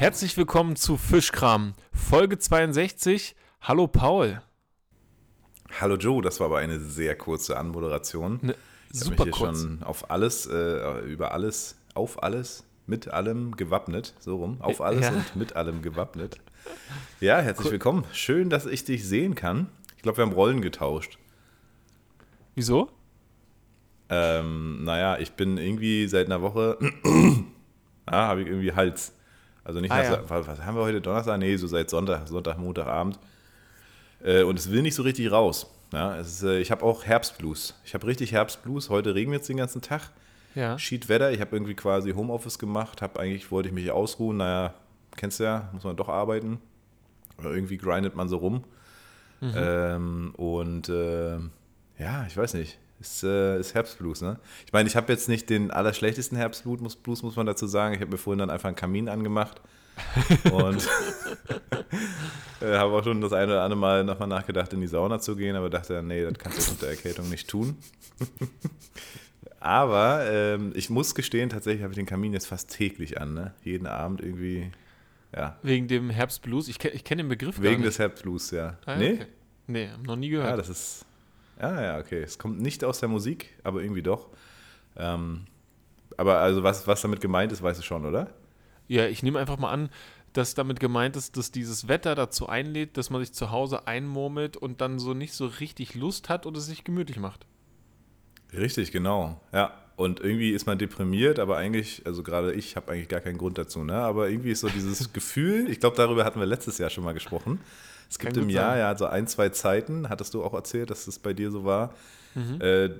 Herzlich willkommen zu Fischkram, Folge 62. Hallo Paul. Hallo Joe, das war aber eine sehr kurze Anmoderation. Ne, ich super habe mich hier kurz. schon auf alles, äh, über alles, auf alles, mit allem gewappnet, so rum, auf alles Ja. und mit allem gewappnet. Ja, herzlich willkommen. Schön, dass ich dich sehen kann. Ich glaube, wir haben Rollen getauscht. Wieso? Ähm, naja, ich bin irgendwie seit einer Woche, ah, habe ich irgendwie Hals. Also nicht, Ah, nach, ja. was, haben wir heute, Donnerstag? Nee, so seit Sonntag, Sonntag, Montagabend. Äh, und es will nicht so richtig raus. Ja, ist, äh, ich habe auch Herbstblues. Ich habe richtig Herbstblues. Heute regnet es den ganzen Tag. Ja. Schiedwetter. Ich habe irgendwie quasi Homeoffice gemacht. Habe eigentlich, wollte ich mich ausruhen. Naja, kennst du ja, muss man doch arbeiten. Oder irgendwie grindet man so rum. Mhm. Ähm, und äh, ja, ich weiß nicht. Ist, äh, ist Herbstblues, ne? Ich meine, ich habe jetzt nicht den allerschlechtesten Herbstblues, muss, Blues, muss man dazu sagen. Ich habe mir vorhin dann einfach einen Kamin angemacht. und äh, habe auch schon das eine oder andere Mal nochmal nachgedacht, in die Sauna zu gehen, aber dachte, nee, das kannst du unter Erkältung nicht tun. Aber ähm, ich muss gestehen, tatsächlich habe ich den Kamin jetzt fast täglich an, ne? Jeden Abend irgendwie, ja. Wegen dem Herbstblues. Ich, ich kenne den Begriff gar Wegen des Herbstblues, ja. Ah, nee? okay. Nee, noch nie Ja, gehört. das ist. Ja, ja, okay. Es kommt nicht aus der Musik, aber irgendwie doch. Ähm, aber also was, was damit gemeint ist, weißt du schon, oder? Ja, ich nehme einfach mal an, dass damit gemeint ist, dass dieses Wetter dazu einlädt, dass man sich zu Hause einmurmelt und dann so nicht so richtig Lust hat und es sich gemütlich macht. Richtig, genau. Ja. Und irgendwie ist man deprimiert, aber eigentlich, also gerade ich habe eigentlich gar keinen Grund dazu, ne? Aber irgendwie ist so dieses Gefühl, ich glaube, darüber hatten wir letztes Jahr schon mal gesprochen. Es gibt Kann im Jahr sein. ja so ein, zwei Zeiten, hattest du auch erzählt, dass das bei dir so war. Mhm. Äh,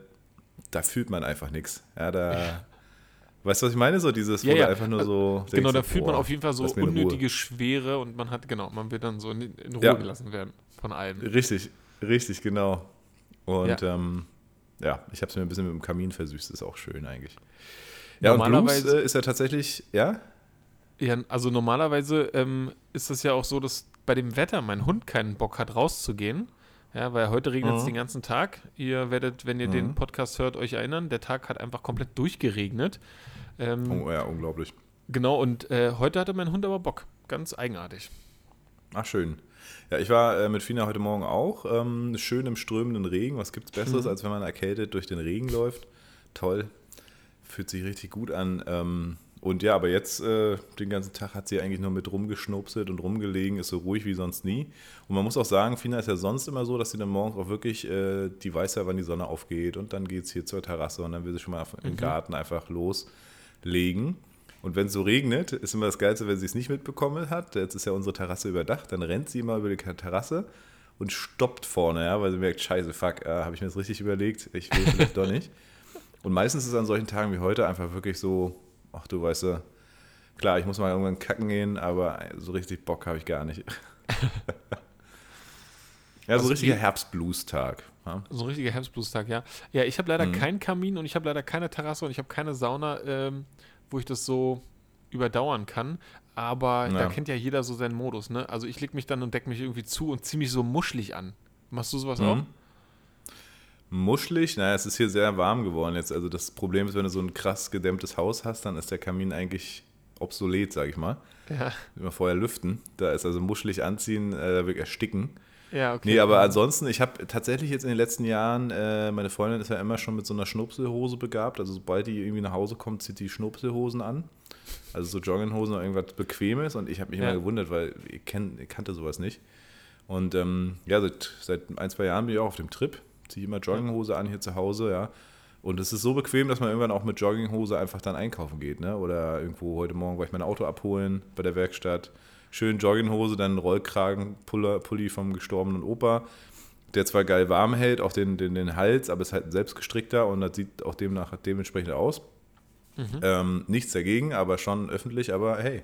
da fühlt man einfach nichts. Ja, da. Weißt du, was ich meine? So dieses, Ja, wo ja. einfach nur so. genau, denkst, da fühlt man auf jeden Fall so unnötige Schwere und man hat, genau, man wird dann so in, in Ruhe Ja. gelassen werden von allen. Richtig, richtig, genau. Und ähm, ja, ich habe es mir ein bisschen mit dem Kamin versüßt, ist auch schön eigentlich. Ja, und Blues Normalerweise- äh, ist ja tatsächlich, ja? Ja, also normalerweise ähm, ist es ja auch so, dass bei dem Wetter mein Hund keinen Bock hat, rauszugehen. Ja, weil heute regnet es Mhm. den ganzen Tag. Ihr werdet, wenn ihr den Mhm. Podcast hört, euch erinnern, der Tag hat einfach komplett durchgeregnet. Ähm, Oh, ja, unglaublich. Genau, und äh, heute hatte mein Hund aber Bock. Ganz eigenartig. Ach, schön. Ja, ich war äh, mit Fina heute Morgen auch. Ähm, schön im strömenden Regen. Was gibt's Besseres, Mhm. als wenn man erkältet durch den Regen läuft? Toll. Fühlt sich richtig gut an. Ähm, und ja, aber jetzt äh, den ganzen Tag hat sie eigentlich nur mit rumgeschnupselt und rumgelegen, ist so ruhig wie sonst nie. Und man muss auch sagen, Fina ist ja sonst immer so, dass sie dann morgens auch wirklich, äh, die weiß ja, wann die Sonne aufgeht und dann geht es hier zur Terrasse und dann will sie schon mal auf, im Garten einfach loslegen. Und wenn es so regnet, ist immer das Geilste, wenn sie es nicht mitbekommen hat. Jetzt ist ja unsere Terrasse überdacht, dann rennt sie immer über die Terrasse und stoppt vorne, ja, weil sie merkt, scheiße, fuck, äh, habe ich mir das richtig überlegt, ich will vielleicht doch nicht. Und meistens ist es an solchen Tagen wie heute einfach wirklich so, ach du weißt du, klar, ich muss mal irgendwann kacken gehen, aber so richtig Bock habe ich gar nicht. ja, so Also ein richtiger die- Herbstblues-Tag. Ja? So ein richtiger Herbstblues-Tag, ja. Ja, ich habe leider Mhm. keinen Kamin und ich habe leider keine Terrasse und ich habe keine Sauna, ähm, wo ich das so überdauern kann. Aber da Ja. kennt ja jeder so seinen Modus, ne? Also ich leg mich dann und deck mich irgendwie zu und zieh mich so muschelig an. Machst du sowas auch? Mhm. Muschelig, naja, es ist hier sehr warm geworden jetzt. Also das Problem ist, wenn du so ein krass gedämmtes Haus hast, dann ist der Kamin eigentlich obsolet, sag ich mal. Ja. Immer vorher lüften. Da ist also muschelig anziehen, äh, da wird ersticken. Ja, okay. Nee, aber ansonsten, ich habe tatsächlich jetzt in den letzten Jahren, äh, meine Freundin ist ja immer schon mit so einer Schnupselhose begabt. Also sobald die irgendwie nach Hause kommt, zieht die Schnupselhosen an. Also so Jogginghosen oder irgendwas Bequemes. Und ich habe mich Ja. immer gewundert, weil ich, kenn, ich kannte sowas nicht. Und ähm, ja, seit, seit ein, zwei Jahren bin ich auch auf dem Trip. Ziehe immer Jogginghose an hier zu Hause, ja. Und es ist so bequem, dass man irgendwann auch mit Jogginghose einfach dann einkaufen geht, ne? Oder irgendwo heute Morgen war ich mein Auto abholen bei der Werkstatt. Schön Jogginghose, dann Rollkragenpulli vom gestorbenen Opa, der zwar geil warm hält, auch den, den, den Hals, aber ist halt ein selbstgestrickter und das sieht auch demnach dementsprechend aus. Ähm, nichts dagegen, aber schon öffentlich, aber hey,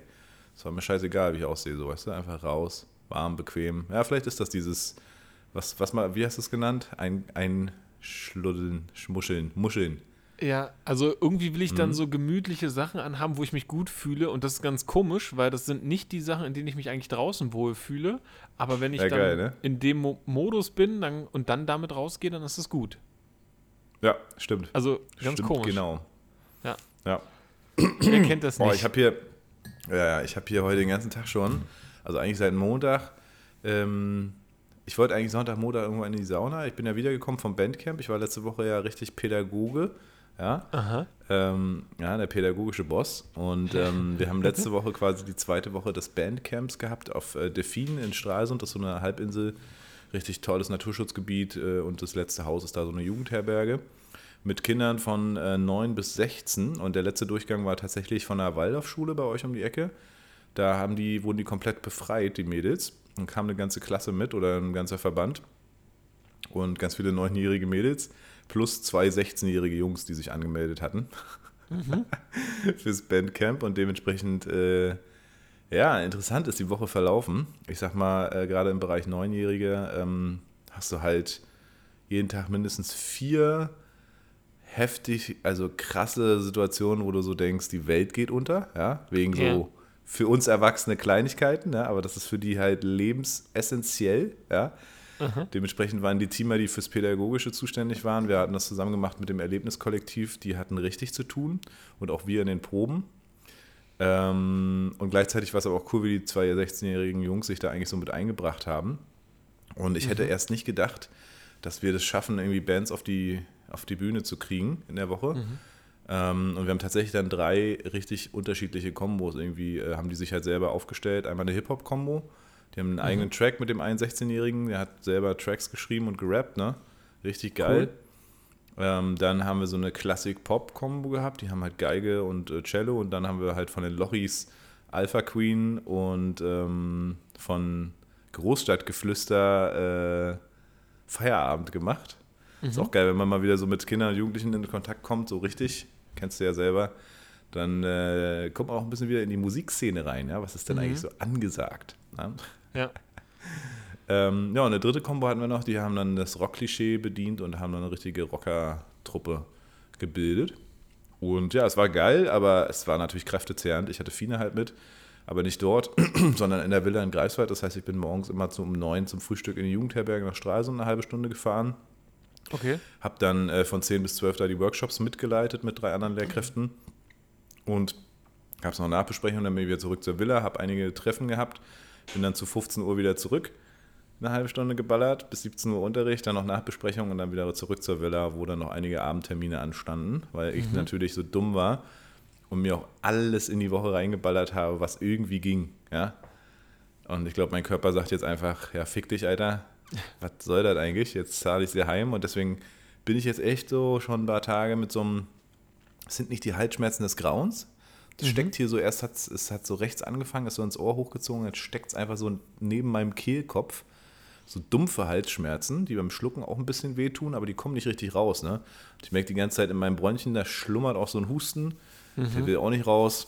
es war mir scheißegal, wie ich aussehe, so weißt du, einfach raus, warm, bequem. Ja, vielleicht ist das dieses, was, was mal, wie hast du es genannt? Ein, ein Schluddeln, Schmuscheln, Muscheln. Ja, also irgendwie will ich Mhm. dann so gemütliche Sachen anhaben, wo ich mich gut fühle. Und das ist ganz komisch, weil das sind nicht die Sachen, in denen ich mich eigentlich draußen wohl fühle. Aber wenn ich Ja, dann geil, ne? in dem Mo Modus bin dann, und dann damit rausgehe, dann ist es gut. Ja, stimmt. Also ganz stimmt, komisch. Genau. Ja. Ja. Wer kennt das nicht? Boah, ich habe hier, Ja, ich habe hier heute den ganzen Tag schon, also eigentlich seit Montag, ähm, ich wollte eigentlich Sonntag, Montag irgendwo in die Sauna. Ich bin ja wiedergekommen vom Bandcamp. Ich war letzte Woche ja richtig Pädagoge. Ja, ähm, ja der pädagogische Boss. Und ähm, wir haben letzte Woche quasi die zweite Woche des Bandcamps gehabt auf äh, Delfin in Stralsund. Das ist so eine Halbinsel, richtig tolles Naturschutzgebiet. Äh, und das letzte Haus ist da so eine Jugendherberge mit Kindern von äh, 9 bis 16. Und der letzte Durchgang war tatsächlich von der Waldorfschule bei euch um die Ecke. Da haben die, wurden die komplett befreit, die Mädels. Dann kam eine ganze Klasse mit oder ein ganzer Verband und ganz viele neunjährige Mädels plus zwei 16-jährige Jungs, die sich angemeldet hatten mhm. fürs Bandcamp und dementsprechend, äh, ja, interessant ist die Woche verlaufen. Ich sag mal, äh, gerade im Bereich Neunjährige ähm, hast du halt jeden Tag mindestens vier heftig, also krasse Situationen, wo du so denkst, die Welt geht unter, ja, wegen ja. so für uns Erwachsene Kleinigkeiten, ja, aber das ist für die halt lebensessentiell, ja. Mhm. Dementsprechend waren die Teamer, die fürs Pädagogische zuständig waren, wir hatten das zusammen gemacht mit dem Erlebniskollektiv, die hatten richtig zu tun und auch wir in den Proben. Ähm, und gleichzeitig war es aber auch cool, wie die zwei 16-jährigen Jungs sich da eigentlich so mit eingebracht haben. Und ich mhm. hätte erst nicht gedacht, dass wir das schaffen, irgendwie Bands auf die, auf die Bühne zu kriegen in der Woche. Mhm. Ähm, und wir haben tatsächlich dann drei richtig unterschiedliche Kombos irgendwie, äh, haben die sich halt selber aufgestellt. Einmal eine Hip-Hop-Kombo, die haben einen mhm. eigenen Track mit dem einen 16-Jährigen, der hat selber Tracks geschrieben und gerappt, ne? Richtig geil. Cool. Ähm, dann haben wir so eine Classic-Pop-Kombo gehabt, die haben halt Geige und äh, Cello und dann haben wir halt von den Lochis Alpha Queen und ähm, von Großstadtgeflüster äh, Feierabend gemacht. Mhm. Ist auch geil, wenn man mal wieder so mit Kindern und Jugendlichen in Kontakt kommt, so richtig kennst du ja selber, dann äh, kommt man auch ein bisschen wieder in die Musikszene rein. Ja? Was ist denn mhm. eigentlich so angesagt? Ja. Ja. ähm, ja, und eine dritte Kombo hatten wir noch, die haben dann das Rock-Klischee bedient und haben dann eine richtige Rocker-Truppe gebildet. Und ja, es war geil, aber es war natürlich kräftezehrend. Ich hatte Fine halt mit, aber nicht dort, sondern in der Villa in Greifswald. Das heißt, ich bin morgens immer um neun zum Frühstück in die Jugendherberge nach Stralsund eine halbe Stunde gefahren Okay. Habe dann äh, von 10 bis 12 da die Workshops mitgeleitet mit drei anderen Lehrkräften und gab es noch Nachbesprechungen, dann bin ich wieder zurück zur Villa, habe einige Treffen gehabt, bin dann zu 15 Uhr wieder zurück, eine halbe Stunde geballert, bis 17 Uhr Unterricht, dann noch Nachbesprechungen und dann wieder zurück zur Villa, wo dann noch einige Abendtermine anstanden, weil ich mhm. natürlich so dumm war und mir auch alles in die Woche reingeballert habe, was irgendwie ging, ja. Und ich glaube, mein Körper sagt jetzt einfach, ja, fick dich, Alter, was soll das eigentlich? Jetzt zahle ich sie heim und deswegen bin ich jetzt echt so schon ein paar Tage mit so einem, es sind nicht die Halsschmerzen des Grauens. Das mhm. steckt hier so, erst hat es hat so rechts angefangen, ist so ins Ohr hochgezogen, jetzt steckt es einfach so neben meinem Kehlkopf. So dumpfe Halsschmerzen, die beim Schlucken auch ein bisschen wehtun, aber die kommen nicht richtig raus. Ne? Ich merke die ganze Zeit in meinem Bronchien, da schlummert auch so ein Husten. Mhm. Der will auch nicht raus.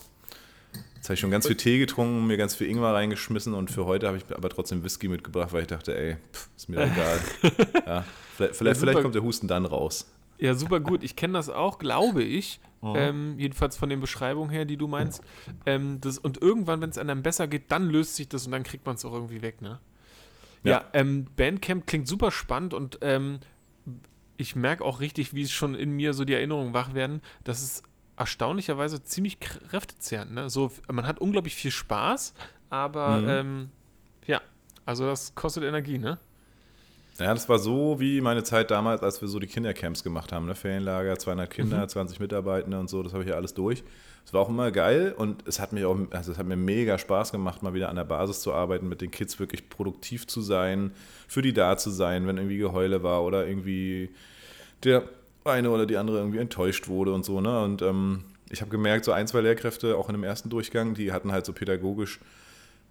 Jetzt habe ich schon ganz viel Tee getrunken, mir ganz viel Ingwer reingeschmissen und für heute habe ich aber trotzdem Whisky mitgebracht, weil ich dachte, ey, pff, ist mir egal. ja, vielleicht, vielleicht, ja, vielleicht, kommt der Husten dann raus. Ja, super gut. Ich kenne das auch, glaube ich. Oh. Ähm, jedenfalls von den Beschreibungen her, die du meinst. Ähm, das, und irgendwann, wenn es einem besser geht, dann löst sich das und dann kriegt man es auch irgendwie weg, ne? Ja, ja ähm, Bandcamp klingt super spannend und ähm, ich merke auch richtig, wie es schon in mir so die Erinnerungen wach werden, dass es erstaunlicherweise ziemlich kräftezehrend. Ne? So, man hat unglaublich viel Spaß, aber mhm. ähm, ja, also das kostet Energie, ne? Ja, das war so wie meine Zeit damals, als wir so die Kindercamps gemacht haben, ne? Ferienlager, 200 Kinder, mhm. 20 Mitarbeitende und so, das habe ich ja alles durch. Es war auch immer geil und es hat mich auch, also es hat mir mega Spaß gemacht, mal wieder an der Basis zu arbeiten, mit den Kids wirklich produktiv zu sein, für die da zu sein, wenn irgendwie Geheule war oder irgendwie der eine oder die andere irgendwie enttäuscht wurde und so. Ne? Und ähm, ich habe gemerkt, so ein, zwei Lehrkräfte, auch in dem ersten Durchgang, die hatten halt so pädagogisch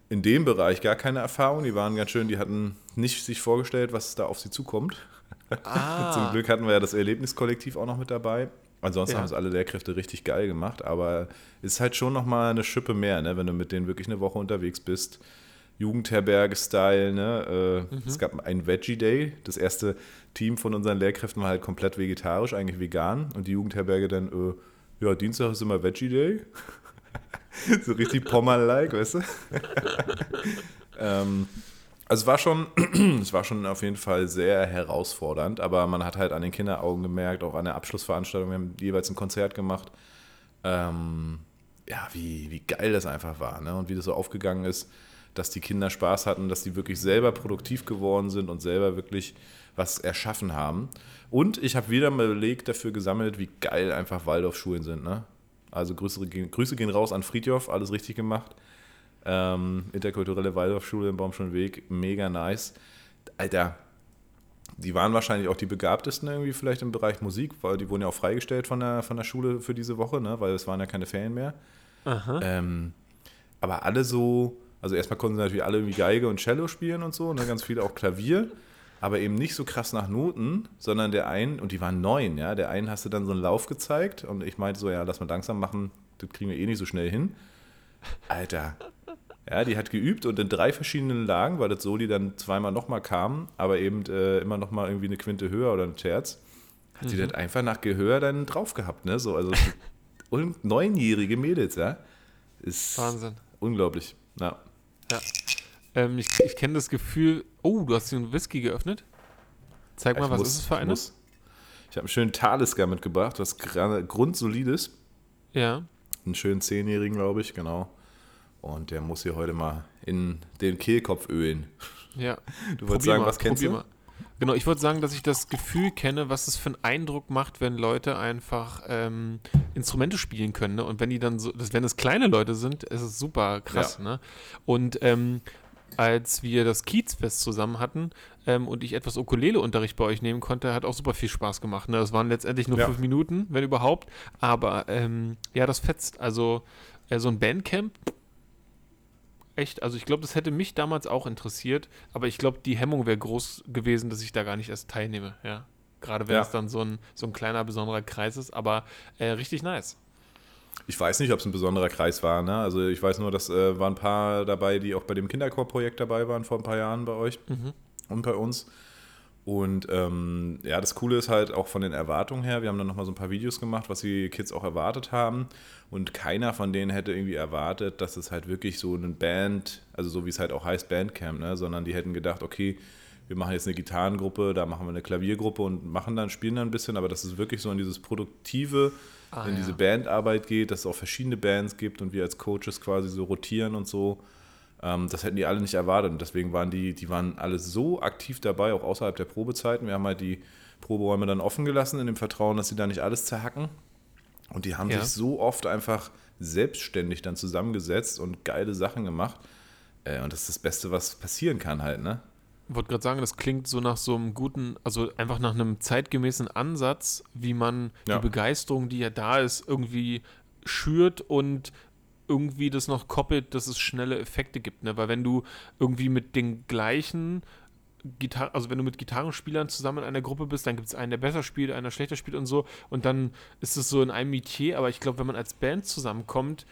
in dem Bereich gar keine Erfahrung. Die waren ganz schön, die hatten nicht sich vorgestellt, was da auf sie zukommt. Ah. Zum Glück hatten wir ja das Erlebniskollektiv auch noch mit dabei. Ansonsten ja. haben es alle Lehrkräfte richtig geil gemacht, aber es ist halt schon nochmal eine Schippe mehr, ne? wenn du mit denen wirklich eine Woche unterwegs bist. Jugendherberge-Style. Ne? Äh, mhm. Es gab einen Veggie Day. Das erste Team von unseren Lehrkräften war halt komplett vegetarisch, eigentlich vegan. Und die Jugendherberge dann, äh, ja, Dienstag ist immer Veggie Day. so richtig Pommer-like, weißt du? ähm, also es war schon, es war schon auf jeden Fall sehr herausfordernd, aber man hat halt an den Kinderaugen gemerkt, auch an der Abschlussveranstaltung, wir haben jeweils ein Konzert gemacht. Ähm, ja, wie, wie geil das einfach war, ne? Und wie das so aufgegangen ist, dass die Kinder Spaß hatten, dass die wirklich selber produktiv geworden sind und selber wirklich was erschaffen haben. Und ich habe wieder mal Beleg dafür gesammelt, wie geil einfach Waldorfschulen sind, ne? Also Grüße, Grüße gehen raus an Friedhof, alles richtig gemacht. Ähm, interkulturelle Waldorfschule im Baumschulweg, mega nice. Alter, die waren wahrscheinlich auch die begabtesten irgendwie vielleicht im Bereich Musik, weil die wurden ja auch freigestellt von der, von der Schule für diese Woche, ne? weil es waren ja keine Ferien mehr. Ähm, aber alle so, also erstmal konnten sie natürlich alle irgendwie Geige und Cello spielen und so, ne? ganz viele auch Klavier, aber eben nicht so krass nach Noten, sondern der einen, und die waren neun, ja, der einen hast du dann so einen Lauf gezeigt und ich meinte so, ja, lass mal langsam machen, das kriegen wir eh nicht so schnell hin. Alter, ja, die hat geübt und in drei verschiedenen Lagen, weil das Soli dann zweimal nochmal kam, aber eben äh, immer nochmal irgendwie eine Quinte höher oder ein Terz, hat mhm. die das einfach nach Gehör dann drauf gehabt, ne? So, also und neunjährige Mädels, ja. Ist Wahnsinn. Unglaublich. Ja. Ja. Ähm, ich ich kenne das Gefühl, oh, du hast den Whisky geöffnet. Zeig Ja, mal, ich was muss- ist es für ich eine? muss- Ich habe einen schönen Talisker mitgebracht, was grundsolides. Ja. Einen schönen Zehnjährigen, glaube ich, genau. Und der muss hier heute mal in den Kehlkopf ölen. Ja. Du wolltest sagen, mal, was kennst du? Mal. Genau, ich wollte sagen, dass ich das Gefühl kenne, was es für einen Eindruck macht, wenn Leute einfach ähm, Instrumente spielen können. Ne? Und wenn die dann so, das, wenn es kleine Leute sind, ist es super krass. Ja. Ne? Und ähm, als wir das Kiezfest zusammen hatten ähm, und ich etwas Ukulele-Unterricht bei euch nehmen konnte, hat auch super viel Spaß gemacht. Ne? Das waren letztendlich nur Ja. fünf Minuten, wenn überhaupt. Aber ähm, ja, das fetzt. Also äh, so ein Bandcamp, echt, also ich glaube, das hätte mich damals auch interessiert, aber ich glaube, die Hemmung wäre groß gewesen, dass ich da gar nicht erst teilnehme, ja. Gerade wenn Ja. es dann so ein, so ein kleiner, besonderer Kreis ist, aber äh, richtig nice. Ich weiß nicht, ob es ein besonderer Kreis war. Ne? Also ich weiß nur, dass äh, waren ein paar dabei, die auch bei dem Kinderchor-Projekt dabei waren vor ein paar Jahren bei euch Mhm. und bei uns. Und ähm, ja, das Coole ist halt auch von den Erwartungen her, wir haben dann nochmal so ein paar Videos gemacht, was die Kids auch erwartet haben. Und keiner von denen hätte irgendwie erwartet, dass es halt wirklich so eine Band, also so wie es halt auch heißt, Bandcamp, ne? sondern die hätten gedacht, okay, wir machen jetzt eine Gitarrengruppe, da machen wir eine Klaviergruppe und machen dann, spielen dann ein bisschen, aber dass es wirklich so in dieses produktive, Ah, in ja. diese Bandarbeit geht, dass es auch verschiedene Bands gibt und wir als Coaches quasi so rotieren und so. Ähm, das hätten die alle nicht erwartet und deswegen waren die, die waren alle so aktiv dabei, auch außerhalb der Probezeiten. Wir haben halt die Proberäume dann offen gelassen, in dem Vertrauen, dass sie da nicht alles zerhacken. Und die haben Ja. sich so oft einfach selbstständig dann zusammengesetzt und geile Sachen gemacht. Äh, und das ist das Beste, was passieren kann halt, ne? Ich wollte gerade sagen, das klingt so nach so einem guten, also einfach nach einem zeitgemäßen Ansatz, wie man Ja. die Begeisterung, die ja da ist, irgendwie schürt und irgendwie das noch koppelt, dass es schnelle Effekte gibt. Ne? Weil wenn du irgendwie mit den gleichen Gitar also wenn du mit Gitarrenspielern zusammen in einer Gruppe bist, dann gibt es einen, der besser spielt, einer schlechter spielt und so. Und dann ist es so in einem Metier, aber ich glaube, wenn man als Band zusammenkommt,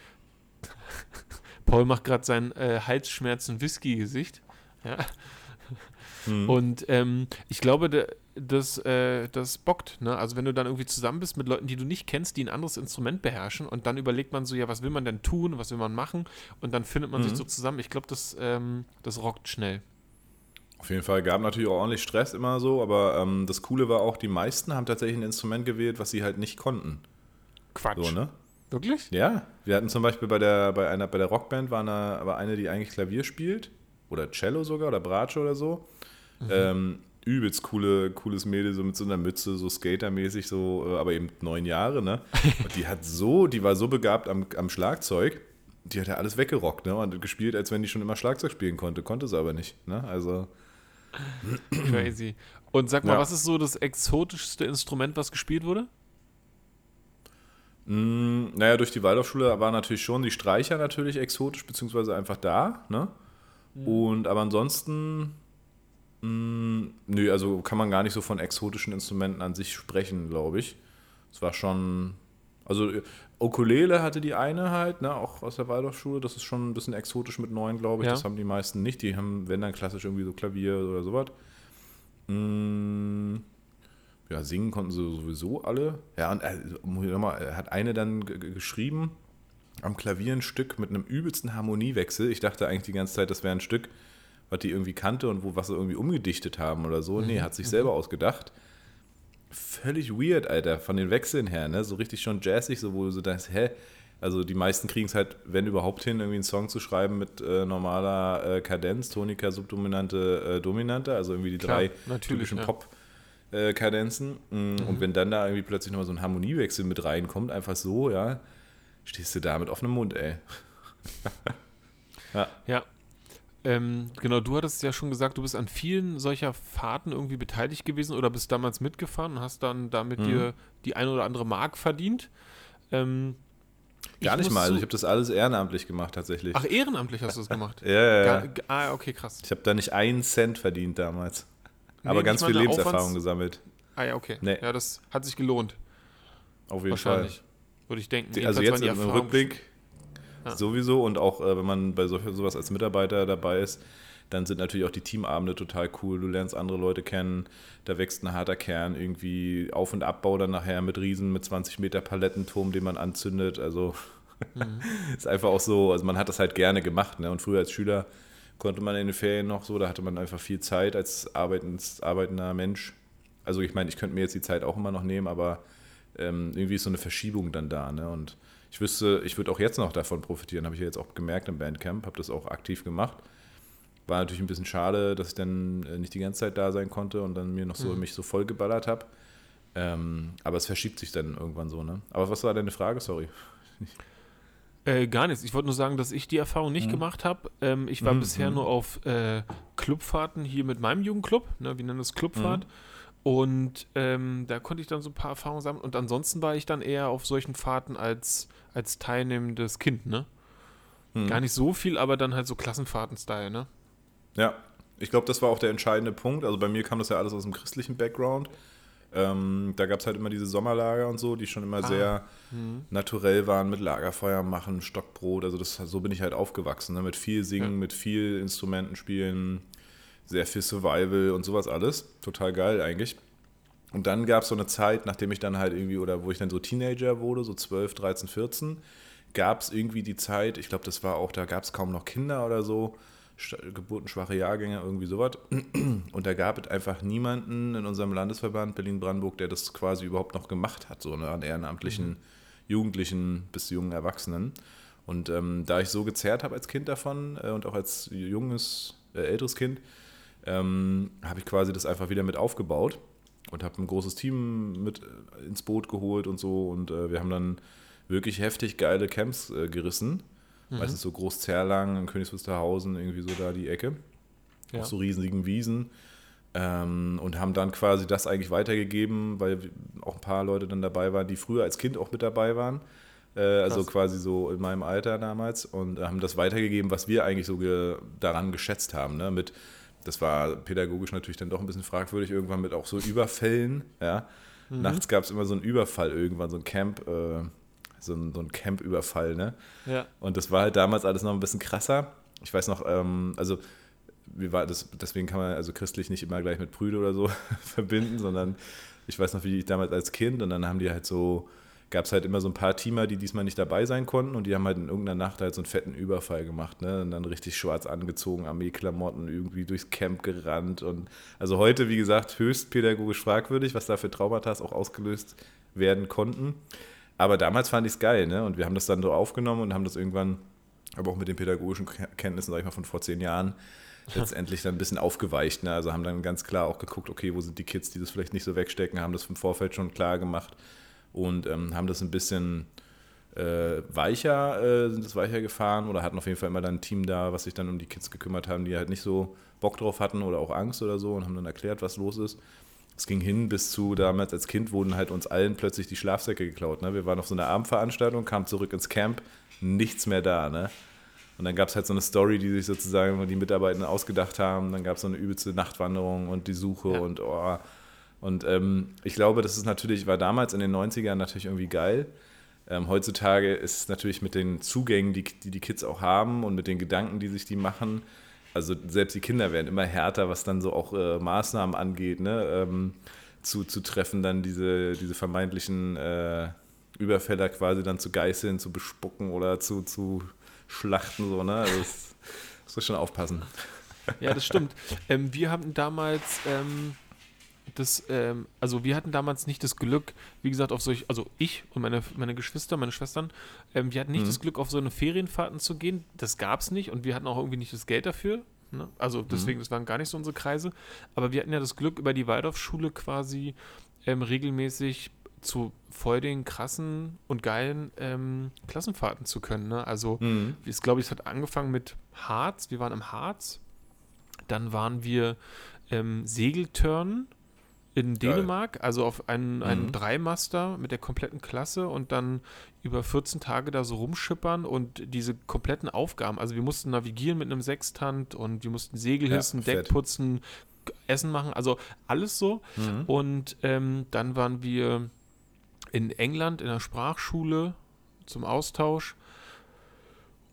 Paul macht gerade sein äh, Halsschmerzen-Whisky-Gesicht. Ja. Mhm. Und ähm, ich glaube, da- das, äh, das bockt. Ne? Also wenn du dann irgendwie zusammen bist mit Leuten, die du nicht kennst, die ein anderes Instrument beherrschen und dann überlegt man so, ja, was will man denn tun, was will man machen und dann findet man sich Mhm. so zusammen. Ich glaube, das, ähm, das rockt schnell. Auf jeden Fall gab natürlich auch ordentlich Stress immer so, aber ähm, das Coole war auch, die meisten haben tatsächlich ein Instrument gewählt, was sie halt nicht konnten. Quatsch. So, ne? Wirklich? Ja, wir hatten zum Beispiel bei der, bei einer, bei der Rockband war eine, war eine, die eigentlich Klavier spielt. Oder Cello sogar oder Bratsche oder so. Ähm, übelst coole, cooles Mädel, so mit so einer Mütze, so skatermäßig, so, äh, aber eben neun Jahre, ne? Und die hat so, die war so begabt am, am Schlagzeug, die hat ja alles weggerockt, ne? Und gespielt, als wenn die schon immer Schlagzeug spielen konnte, konnte sie aber nicht, ne? Also, Crazy. Und sag mal, Ja. was ist so das exotischste Instrument, was gespielt wurde? mh, naja, durch die Waldorfschule war natürlich schon die Streicher natürlich exotisch, beziehungsweise einfach da, ne? Und aber ansonsten, mh, nö, also kann man gar nicht so von exotischen Instrumenten an sich sprechen, glaube ich. Es war schon, also äh, Ukulele hatte die eine halt, ne, auch aus der Waldorfschule, das ist schon ein bisschen exotisch mit neun, glaube ich. Ja. Das haben die meisten nicht. Die haben, wenn dann klassisch irgendwie so Klavier oder sowas. Mm, ja, singen konnten sie sowieso alle. Ja, und äh, muss ich noch mal, er hat eine dann geschrieben am Klavier ein Stück mit einem übelsten Harmoniewechsel. Ich dachte eigentlich die ganze Zeit, das wäre ein Stück, was die irgendwie kannte und wo was sie irgendwie umgedichtet haben oder so. Nee, hat sich selber ausgedacht. Völlig weird, Alter, von den Wechseln her, ne? So richtig schon jazzig, so wo du so denkst, hä, Also die meisten kriegen es halt, wenn überhaupt hin, irgendwie einen Song zu schreiben mit äh, normaler äh, Kadenz, Tonika, Subdominante, äh, Dominante, also irgendwie die Klar, drei typischen ja. Pop-Kadenzen. Mm, Und wenn dann da irgendwie plötzlich nochmal so ein Harmoniewechsel mit reinkommt, einfach so, ja, stehst du da mit offenem Mund, ey. ja. Ja. Ähm, genau, du hattest ja schon gesagt, du bist an vielen solcher Fahrten irgendwie beteiligt gewesen oder bist damals mitgefahren und hast dann damit Mhm. dir die ein oder andere Mark verdient. Ähm, Gar ich nicht mal, also ich habe das alles ehrenamtlich gemacht tatsächlich. Ach, ehrenamtlich hast du es gemacht. ja, ja, ja. Gar, ah, okay, krass. Ich habe da nicht einen Cent verdient damals. Nee, Aber ganz viel Lebenserfahrung Aufwands- gesammelt. Ah ja, okay. Nee. Ja, das hat sich gelohnt. Auf jeden Wahrscheinlich. Würde ich denken. Fall. Also jetzt die im Erfahrungen- Rückblick Ja. sowieso und auch äh, wenn man bei so, sowas als Mitarbeiter dabei ist, dann sind natürlich auch die Teamabende total cool. Du lernst andere Leute kennen, da wächst ein harter Kern, irgendwie Auf- und Abbau dann nachher mit Riesen, mit 20 Meter Palettenturm, den man anzündet. Also Mhm. ist einfach auch so, also man hat das halt gerne gemacht. Ne? Und früher als Schüler konnte man in den Ferien noch so, da hatte man einfach viel Zeit als arbeitens, arbeitender Mensch. Also ich meine, ich könnte mir jetzt die Zeit auch immer noch nehmen, aber ähm, irgendwie ist so eine Verschiebung dann da. Ne? Und ich wüsste, ich würde auch jetzt noch davon profitieren, habe ich ja jetzt auch gemerkt im Bandcamp, habe das auch aktiv gemacht. War natürlich ein bisschen schade, dass ich dann äh, nicht die ganze Zeit da sein konnte und dann mir noch so Mhm. mich so voll geballert habe. Ähm, aber es verschiebt sich dann irgendwann so, ne? Aber was war deine Frage? Sorry. Äh, gar nichts. Ich wollte nur sagen, dass ich die Erfahrung nicht Mhm. gemacht habe. Ähm, ich war Mhm, bisher mhm. nur auf äh, Clubfahrten hier mit meinem Jugendclub. Ne, wir nennen es Clubfahrt. Mhm. Und ähm, da konnte ich dann so ein paar Erfahrungen sammeln. Und ansonsten war ich dann eher auf solchen Fahrten als, als teilnehmendes Kind. Ne? Hm. Gar nicht so viel, aber dann halt so Klassenfahrten-Style. Ne? Ja, ich glaube, das war auch der entscheidende Punkt. Also bei mir kam das ja alles aus dem christlichen Background. Ähm, da gab es halt immer diese Sommerlager und so, die schon immer Ah. sehr Mhm. naturell waren mit Lagerfeuer machen, Stockbrot. Also das, so bin ich halt aufgewachsen. Ne? Mit viel Singen, Ja. mit viel Instrumenten spielen, sehr viel Survival und sowas alles. Total geil eigentlich. Und dann gab es so eine Zeit, nachdem ich dann halt irgendwie, oder wo ich dann so Teenager wurde, so 12, 13, 14, gab es irgendwie die Zeit, ich glaube, das war auch, da gab es kaum noch Kinder oder so, geburtenschwache Jahrgänge, irgendwie sowas. Und da gab es einfach niemanden in unserem Landesverband Berlin-Brandenburg, der das quasi überhaupt noch gemacht hat, so ne, an ehrenamtlichen Jugendlichen bis jungen Erwachsenen. Und ähm, da ich so gezerrt habe als Kind davon äh, und auch als junges, äh, älteres Kind, ähm, habe ich quasi das einfach wieder mit aufgebaut und habe ein großes Team mit äh, ins Boot geholt und so. Und äh, wir haben dann wirklich heftig geile Camps äh, gerissen. Mhm. Meistens so Groß-Zerlang, in Königs Wusterhausen, irgendwie so da die Ecke. Ja. Auf so riesigen Wiesen. Ähm, und haben dann quasi das eigentlich weitergegeben, weil auch ein paar Leute dann dabei waren, die früher als Kind auch mit dabei waren. Äh, also quasi so in meinem Alter damals. Und äh, haben das weitergegeben, was wir eigentlich so ge daran geschätzt haben. Ne? Mit, das war pädagogisch natürlich dann doch ein bisschen fragwürdig, irgendwann mit auch so Überfällen. Ja? Mhm. Nachts gab es immer so einen Überfall irgendwann, so ein Camp, äh, so ein, so ein Camp-Überfall, ne? Ja. Und das war halt damals alles noch ein bisschen krasser. Ich weiß noch, ähm, also wie war das, deswegen kann man also christlich nicht immer gleich mit Brüde oder so verbinden, sondern ich weiß noch, wie ich damals als Kind und dann haben die halt so, gab es halt immer so ein paar Teamer, die diesmal nicht dabei sein konnten und die haben halt in irgendeiner Nacht halt so einen fetten Überfall gemacht, ne? Und dann richtig schwarz angezogen, Armeeklamotten, irgendwie durchs Camp gerannt und also heute, wie gesagt, höchst pädagogisch fragwürdig, was da für Traumata auch ausgelöst werden konnten. Aber damals fand ich es geil, ne? Und wir haben das dann so aufgenommen und haben das irgendwann, aber auch mit den pädagogischen Ke- Kenntnissen, sag ich mal, von vor zehn Jahren, letztendlich dann ein bisschen aufgeweicht. Ne? Also haben dann ganz klar auch geguckt, okay, wo sind die Kids, die das vielleicht nicht so wegstecken, haben das im Vorfeld schon klar gemacht und ähm, haben das ein bisschen äh, weicher, äh, sind es weicher gefahren oder hatten auf jeden Fall immer dann ein Team da, was sich dann um die Kids gekümmert haben, die halt nicht so Bock drauf hatten oder auch Angst oder so und haben dann erklärt, was los ist. Es ging hin bis zu, damals als Kind wurden halt uns allen plötzlich die Schlafsäcke geklaut. Ne? Wir waren auf so einer Abendveranstaltung, kamen zurück ins Camp, nichts mehr da. Ne? Und dann gab es halt so eine Story, die sich sozusagen die Mitarbeitenden ausgedacht haben. Dann gab es so eine übelste Nachtwanderung und die Suche Ja. und oh. Und ähm, ich glaube, das ist natürlich, war damals in den 90ern natürlich irgendwie geil. Ähm, heutzutage ist es natürlich mit den Zugängen, die, die die Kids auch haben und mit den Gedanken, die sich die machen, also selbst die Kinder werden immer härter, was dann so auch äh, Maßnahmen angeht, ne? ähm, zu, zu treffen, dann diese, diese vermeintlichen äh, Überfäller quasi dann zu geißeln, zu bespucken oder zu, zu schlachten, so, ne? Also das muss schon aufpassen. Ja, das stimmt. ähm, wir haben damals, ähm, das, ähm, also wir hatten damals nicht das Glück, wie gesagt, auf solche, also ich und meine, meine Geschwister, meine Schwestern, ähm, wir hatten nicht mhm. das Glück, auf so eine Ferienfahrten zu gehen. Das gab es nicht und wir hatten auch irgendwie nicht das Geld dafür. Ne? Also mhm. deswegen, mhm. das waren gar nicht so unsere Kreise. Aber wir hatten ja das Glück, über die Waldorfschule quasi ähm, regelmäßig zu voll den krassen und geilen ähm, Klassenfahrten zu können. Ne? Also, mhm. ich glaube, es hat angefangen mit Harz. Wir waren im Harz. Dann waren wir ähm, Segeltörnen in Dänemark, Geil. also auf einen, einen mhm. Dreimaster mit der kompletten Klasse und dann über 14 Tage da so rumschippern und diese kompletten Aufgaben. Also wir mussten navigieren mit einem Sextant und wir mussten Segel hissen, ja, Deck putzen, Essen machen, also alles so. Mhm. Und ähm, dann waren wir in England in der Sprachschule zum Austausch.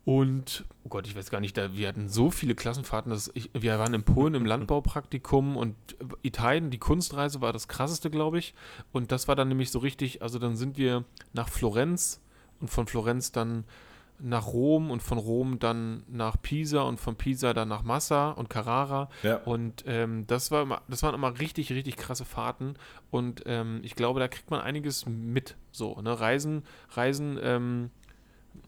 Und, oh Gott, ich weiß gar nicht, da, wir hatten so viele Klassenfahrten. Dass ich, wir waren in Polen im Landbaupraktikum und Italien, die Kunstreise war das krasseste, glaube ich. Und das war dann nämlich so richtig, also dann sind wir nach Florenz und von Florenz dann nach Rom und von Rom dann nach Pisa und von Pisa dann nach Massa und Carrara. Ja. Und ähm, das, war immer, das waren immer richtig, richtig krasse Fahrten. Und ähm, ich glaube, da kriegt man einiges mit. So, ne? Reisen, Reisen, ähm,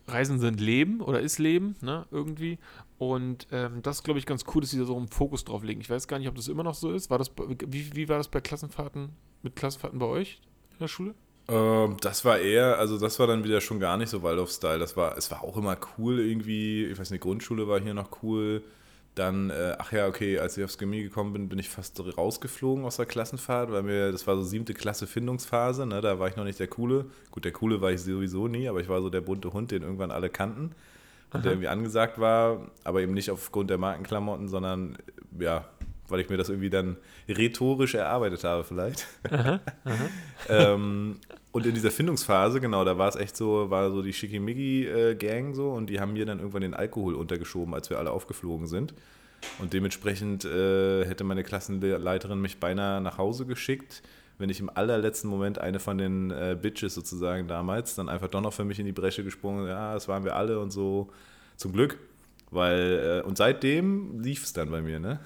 Reisen sind Leben oder ist Leben, ne? Irgendwie. Und ähm, das glaube ich ganz cool, dass sie da so einen Fokus drauf legen. Ich weiß gar nicht, ob das immer noch so ist. War das, wie, wie war das bei Klassenfahrten, mit Klassenfahrten bei euch in der Schule? Ähm, das war eher, also das war dann wieder schon gar nicht so Waldorf-Style. Das war, es war auch immer cool irgendwie. Ich weiß nicht, Grundschule war hier noch cool. Dann, äh, ach ja, okay, als ich aufs Chemie gekommen bin, bin ich fast rausgeflogen aus der Klassenfahrt, weil mir, das war so siebte Klasse Findungsphase, ne, da war ich noch nicht der Coole. Gut, der Coole war ich sowieso nie, aber ich war so der bunte Hund, den irgendwann alle kannten und der irgendwie angesagt war, aber eben nicht aufgrund der Markenklamotten, sondern ja, weil ich mir das irgendwie dann rhetorisch erarbeitet habe vielleicht. Aha, aha. ähm, und in dieser Findungsphase, genau, da war es echt so, war so die Schickimicki-Gang so und die haben mir dann irgendwann den Alkohol untergeschoben, als wir alle aufgeflogen sind. Und dementsprechend äh, hätte meine Klassenleiterin mich beinahe nach Hause geschickt, wenn ich im allerletzten Moment eine von den äh, Bitches sozusagen damals dann einfach doch noch für mich in die Bresche gesprungen, ja, das waren wir alle und so. Zum Glück. Weil, äh, und seitdem lief es dann bei mir, ne?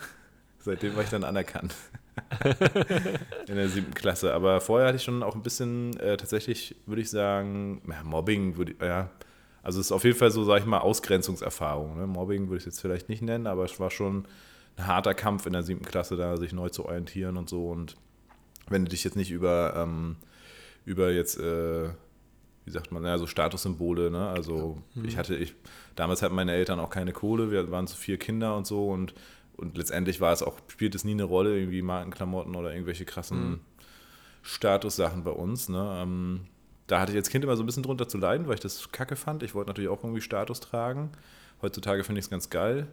Seitdem war ich dann anerkannt. in der siebten Klasse. Aber vorher hatte ich schon auch ein bisschen, äh, tatsächlich würde ich sagen, ja, Mobbing würde ja. Also es ist auf jeden Fall so, sage ich mal, Ausgrenzungserfahrung. Ne? Mobbing würde ich es jetzt vielleicht nicht nennen, aber es war schon ein harter Kampf in der siebten Klasse, da sich neu zu orientieren und so. Und wenn du dich jetzt nicht über, ähm, über jetzt, äh, wie sagt man, ja, so Statussymbole, ne? Also mhm. ich hatte, ich, damals hatten meine Eltern auch keine Kohle, wir waren so vier Kinder und so und und letztendlich war es auch, spielt es nie eine Rolle, irgendwie Markenklamotten oder irgendwelche krassen mhm. Statussachen bei uns. Ne? Ähm, da hatte ich als Kind immer so ein bisschen drunter zu leiden, weil ich das kacke fand. Ich wollte natürlich auch irgendwie Status tragen. Heutzutage finde ich es ganz geil.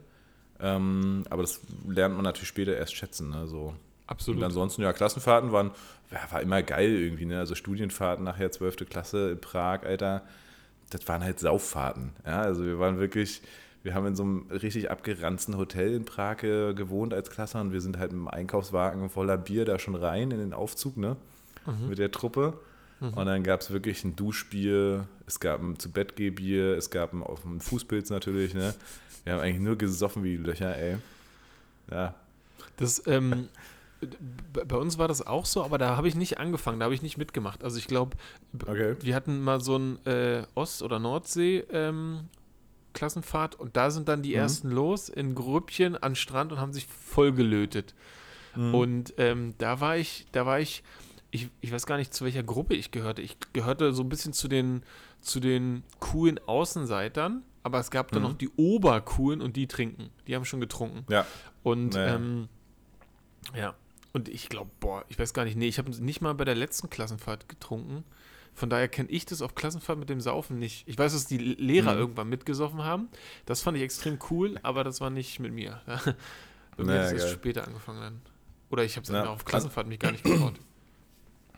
Ähm, aber das lernt man natürlich später erst schätzen. Ne? So. Absolut. Und ansonsten, ja, Klassenfahrten waren, ja, war immer geil irgendwie. Ne? Also Studienfahrten nachher 12. Klasse in Prag, Alter, das waren halt Sauffahrten. Ja? Also wir waren wirklich, wir haben in so einem richtig abgeranzten Hotel in Prag äh, gewohnt als Klasse und wir sind halt mit einem Einkaufswagen voller Bier da schon rein in den Aufzug, ne? Mhm. Mit der Truppe. Mhm. Und dann gab es wirklich ein Duschbier, es gab ein zu Bett Bier, es gab ein, ein Fußpilz natürlich, ne? Wir haben eigentlich nur gesoffen wie Löcher, ey. Ja. Das, ähm, bei uns war das auch so, aber da habe ich nicht angefangen, da habe ich nicht mitgemacht. Also ich glaube, okay. wir hatten mal so ein äh, Ost- oder Nordsee ähm, Klassenfahrt und da sind dann die mhm. ersten los in Grüppchen an Strand und haben sich vollgelötet. Mhm. Und ähm, da war ich, da war ich, ich, ich weiß gar nicht, zu welcher Gruppe ich gehörte. Ich gehörte so ein bisschen zu den, zu den coolen Außenseitern, aber es gab dann mhm. noch die Obercoolen und die trinken. Die haben schon getrunken. Ja. Und naja. ähm, ja. Und ich glaube, boah, ich weiß gar nicht, nee, ich habe nicht mal bei der letzten Klassenfahrt getrunken. Von daher kenne ich das auf Klassenfahrt mit dem Saufen nicht. Ich weiß, dass die Lehrer mhm. irgendwann mitgesoffen haben. Das fand ich extrem cool, aber das war nicht mit mir. Irgendwie naja, ist es später angefangen dann. Oder ich habe es ja. auf Klassenfahrt mich gar nicht getraut.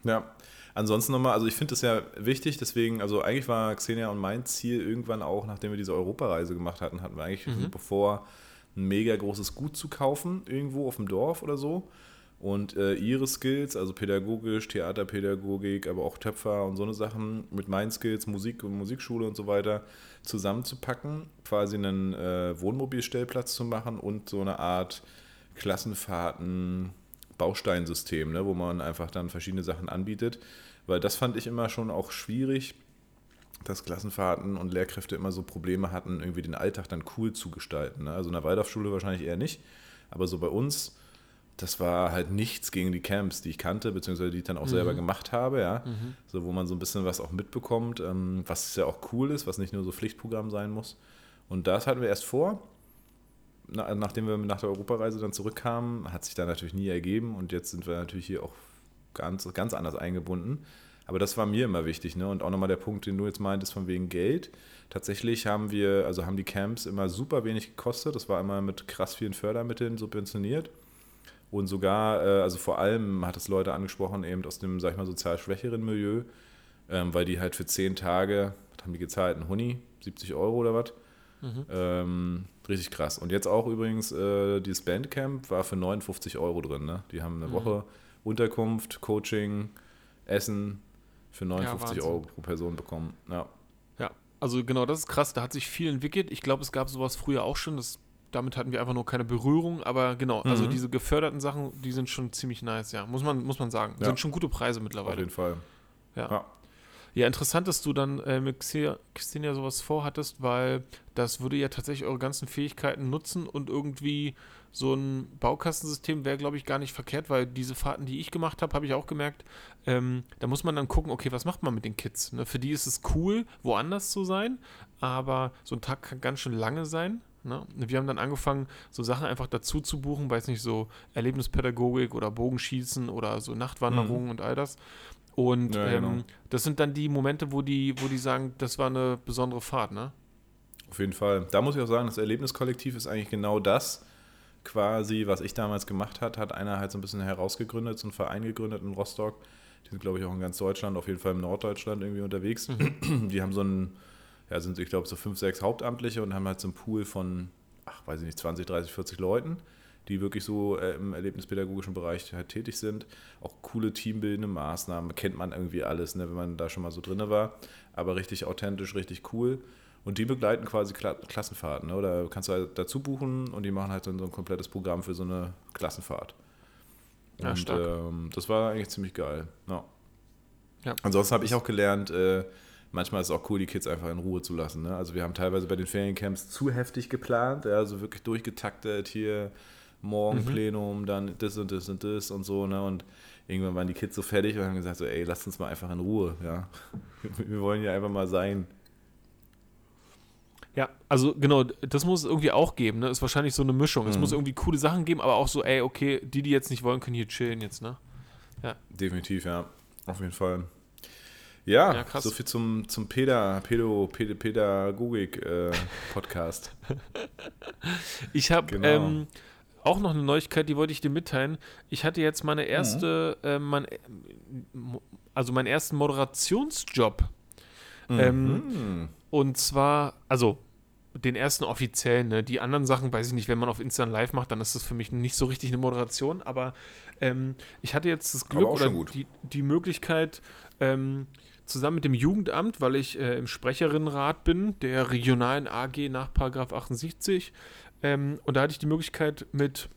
Ja, ansonsten nochmal, also ich finde das ja wichtig, deswegen, also eigentlich war Xenia und mein Ziel irgendwann auch, nachdem wir diese Europareise gemacht hatten, hatten wir eigentlich mhm. bevor ein mega großes Gut zu kaufen, irgendwo auf dem Dorf oder so und äh, ihre Skills, also pädagogisch, Theaterpädagogik, aber auch Töpfer und so eine Sachen mit meinen Skills, Musik und Musikschule und so weiter zusammenzupacken, quasi einen äh, Wohnmobilstellplatz zu machen und so eine Art Klassenfahrten Bausteinsystem, ne, wo man einfach dann verschiedene Sachen anbietet. Weil das fand ich immer schon auch schwierig, dass Klassenfahrten und Lehrkräfte immer so Probleme hatten, irgendwie den Alltag dann cool zu gestalten. Ne? Also in der Waldorfschule wahrscheinlich eher nicht, aber so bei uns, das war halt nichts gegen die Camps, die ich kannte, beziehungsweise die ich dann auch mhm. selber gemacht habe, ja. Mhm. So, wo man so ein bisschen was auch mitbekommt, ähm, was ja auch cool ist, was nicht nur so Pflichtprogramm sein muss. Und das hatten wir erst vor. Na, nachdem wir nach der Europareise dann zurückkamen, hat sich da natürlich nie ergeben und jetzt sind wir natürlich hier auch ganz, ganz anders eingebunden. Aber das war mir immer wichtig. Ne? Und auch nochmal der Punkt, den du jetzt meintest, von wegen Geld. Tatsächlich haben wir, also haben die Camps immer super wenig gekostet. Das war immer mit krass vielen Fördermitteln subventioniert. Und sogar, äh, also vor allem hat es Leute angesprochen, eben aus dem, sag ich mal, sozial schwächeren Milieu, ähm, weil die halt für zehn Tage, was haben die gezahlt? Ein Huni, 70 Euro oder was? Mhm. Ähm, richtig krass. Und jetzt auch übrigens, äh, dieses Bandcamp war für 59 Euro drin. Ne? Die haben eine mhm. Woche Unterkunft, Coaching, Essen, für 59 ja, Euro pro Person bekommen. Ja. Ja, also genau, das ist krass. Da hat sich viel entwickelt. Ich glaube, es gab sowas früher auch schon. Das, damit hatten wir einfach nur keine Berührung. Aber genau, also mhm. also diese geförderten Sachen, die sind schon ziemlich nice, ja. Muss man, muss man sagen. Ja. Sind schon gute Preise mittlerweile. Auf jeden Fall. Ja. ja. Ja, interessant, dass du dann äh, mit Xenia sowas vorhattest, weil das würde ja tatsächlich eure ganzen Fähigkeiten nutzen und irgendwie so ein Baukastensystem wäre, glaube ich, gar nicht verkehrt, weil diese Fahrten, die ich gemacht habe, habe ich auch gemerkt, ähm, da muss man dann gucken, okay, was macht man mit den Kids? Ne? Für die ist es cool, woanders zu sein, aber so ein Tag kann ganz schön lange sein. Ne? Wir haben dann angefangen, so Sachen einfach dazu zu buchen, weiß nicht, so Erlebnispädagogik oder Bogenschießen oder so Nachtwanderungen mhm. und all das. Und ja, ähm, genau. das sind dann die Momente, wo die, wo die sagen, das war eine besondere Fahrt, ne? Auf jeden Fall. Da muss ich auch sagen, das Erlebniskollektiv ist eigentlich genau das, quasi, was ich damals gemacht hat, hat einer halt so ein bisschen herausgegründet, so einen Verein gegründet in Rostock. Die sind, glaube ich, auch in ganz Deutschland, auf jeden Fall im Norddeutschland irgendwie unterwegs. Mhm. Die haben so einen, ja, sind, ich glaube, so fünf, sechs Hauptamtliche und haben halt so einen Pool von, ach, weiß ich nicht, 20, 30, 40 Leuten, die wirklich so äh, im erlebnispädagogischen Bereich halt tätig sind. Auch coole teambildende Maßnahmen, kennt man irgendwie alles, ne, wenn man da schon mal so drin war. Aber richtig authentisch, richtig cool. Und die begleiten quasi Kla Klassenfahrten. Ne? Oder kannst du halt dazu buchen und die machen halt dann so ein komplettes Programm für so eine Klassenfahrt. Ja, und ähm, das war eigentlich ziemlich geil. Ja. ja. Ansonsten habe ich auch gelernt, äh, manchmal ist es auch cool, die Kids einfach in Ruhe zu lassen. Ne? Also wir haben teilweise bei den Feriencamps zu heftig geplant, ja, also wirklich durchgetaktet hier morgen mhm. Plenum, dann das und das und das und so. Ne? Und irgendwann waren die Kids so fertig und haben gesagt, so, ey, lasst uns mal einfach in Ruhe. Ja? Wir wollen ja einfach mal sein. Ja, also genau, das muss es irgendwie auch geben, ne? Ist wahrscheinlich so eine Mischung. Mhm. Es muss irgendwie coole Sachen geben, aber auch so, ey, okay, die, die jetzt nicht wollen, können hier chillen jetzt, ne? Ja. Definitiv, ja. Auf jeden Fall. Ja, ja so viel zum, zum Peda, Pedo, Ped, Pädagogik-Podcast. Äh, ich habe genau. ähm, auch noch eine Neuigkeit, die wollte ich dir mitteilen. Ich hatte jetzt meine erste, mhm. äh, mein, also meinen ersten Moderationsjob. Mhm. Ähm, und zwar, also den ersten offiziellen, ne? die anderen Sachen, weiß ich nicht, wenn man auf Instagram live macht, dann ist das für mich nicht so richtig eine Moderation, aber ähm, ich hatte jetzt das Glück oder die, die Möglichkeit, ähm, zusammen mit dem Jugendamt, weil ich äh, im Sprecherinnenrat bin, der regionalen AG nach 68, ähm, und da hatte ich die Möglichkeit mit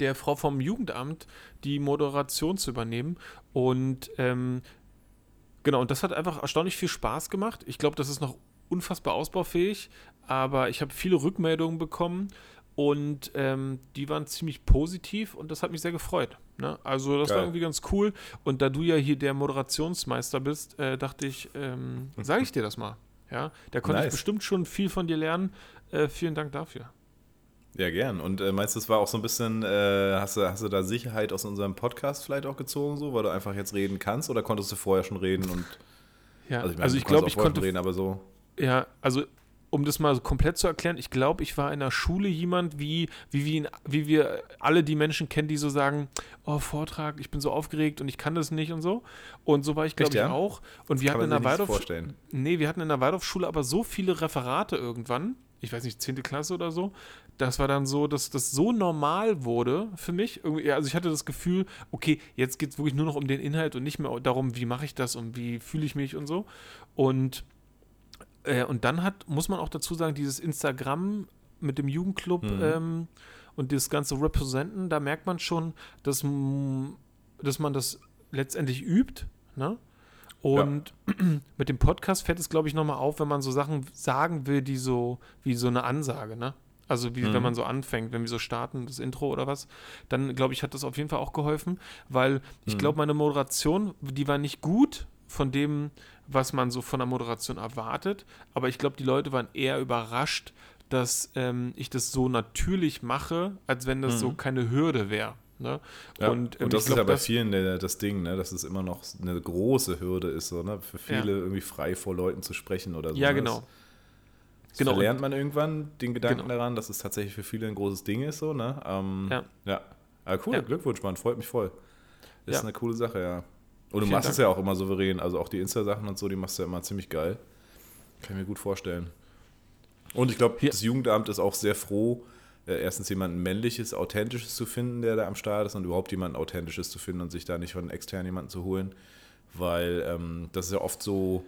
der Frau vom Jugendamt die Moderation zu übernehmen und ähm, Genau, und das hat einfach erstaunlich viel Spaß gemacht. Ich glaube, das ist noch unfassbar ausbaufähig, aber ich habe viele Rückmeldungen bekommen und ähm, die waren ziemlich positiv und das hat mich sehr gefreut. Ne? Also das Geil. war irgendwie ganz cool. Und da du ja hier der Moderationsmeister bist, äh, dachte ich, ähm, sage ich dir das mal. Ja, da konnte nice. ich bestimmt schon viel von dir lernen. Äh, vielen Dank dafür. Ja, gern. Und äh, meinst du, es war auch so ein bisschen, äh, hast, du, hast du da Sicherheit aus unserem Podcast vielleicht auch gezogen, so, weil du einfach jetzt reden kannst oder konntest du vorher schon reden und ja, also ich, mein, also ich glaube, ich konnte reden, aber so. Ja, also um das mal komplett zu erklären, ich glaube, ich war in der Schule jemand, wie, wie, wie, wie wir alle die Menschen kennen, die so sagen, oh, Vortrag, ich bin so aufgeregt und ich kann das nicht und so. Und so war ich, glaube ich, ja? auch. Und das wir hatten in der Waldorf. Nee, wir hatten in der Waldorfschule aber so viele Referate irgendwann, ich weiß nicht, 10. Klasse oder so, das war dann so, dass das so normal wurde für mich. Also ich hatte das Gefühl, okay, jetzt geht es wirklich nur noch um den Inhalt und nicht mehr darum, wie mache ich das und wie fühle ich mich und so. Und, äh, und dann hat, muss man auch dazu sagen, dieses Instagram mit dem Jugendclub mhm. ähm, und das ganze Representen, da merkt man schon, dass, dass man das letztendlich übt. Ne? Und ja. mit dem Podcast fällt es, glaube ich, nochmal auf, wenn man so Sachen sagen will, die so, wie so eine Ansage, ne? Also wie mhm. wenn man so anfängt, wenn wir so starten, das Intro oder was, dann glaube ich, hat das auf jeden Fall auch geholfen, weil ich mhm. glaube, meine Moderation, die war nicht gut von dem, was man so von der Moderation erwartet, aber ich glaube, die Leute waren eher überrascht, dass ähm, ich das so natürlich mache, als wenn das mhm. so keine Hürde wäre. Ne? Ja, und, ähm, und, das ist glaub, ja bei vielen der, das Ding, ne? dass es immer noch eine große Hürde ist, so, ne? für viele ja. irgendwie frei vor Leuten zu sprechen oder so. Ja, genau. Das genau. lernt man irgendwann den Gedanken genau. daran, dass es tatsächlich für viele ein großes Ding ist. So, ne? Ähm, ja. ja. Aber cool, ja. Glückwunsch, Mann, freut mich voll. Ist eine coole Sache, ja. Und du Vielen machst Dank. es ja auch immer souverän, also auch die Insta-Sachen und so, die machst du ja immer ziemlich geil. Kann ich mir gut vorstellen. Und ich glaube, das Jugendamt ist auch sehr froh, äh, erstens jemanden männliches, authentisches zu finden, der da am Start ist und überhaupt jemanden authentisches zu finden und sich da nicht von extern jemanden zu holen, weil ähm, das ist ja oft so,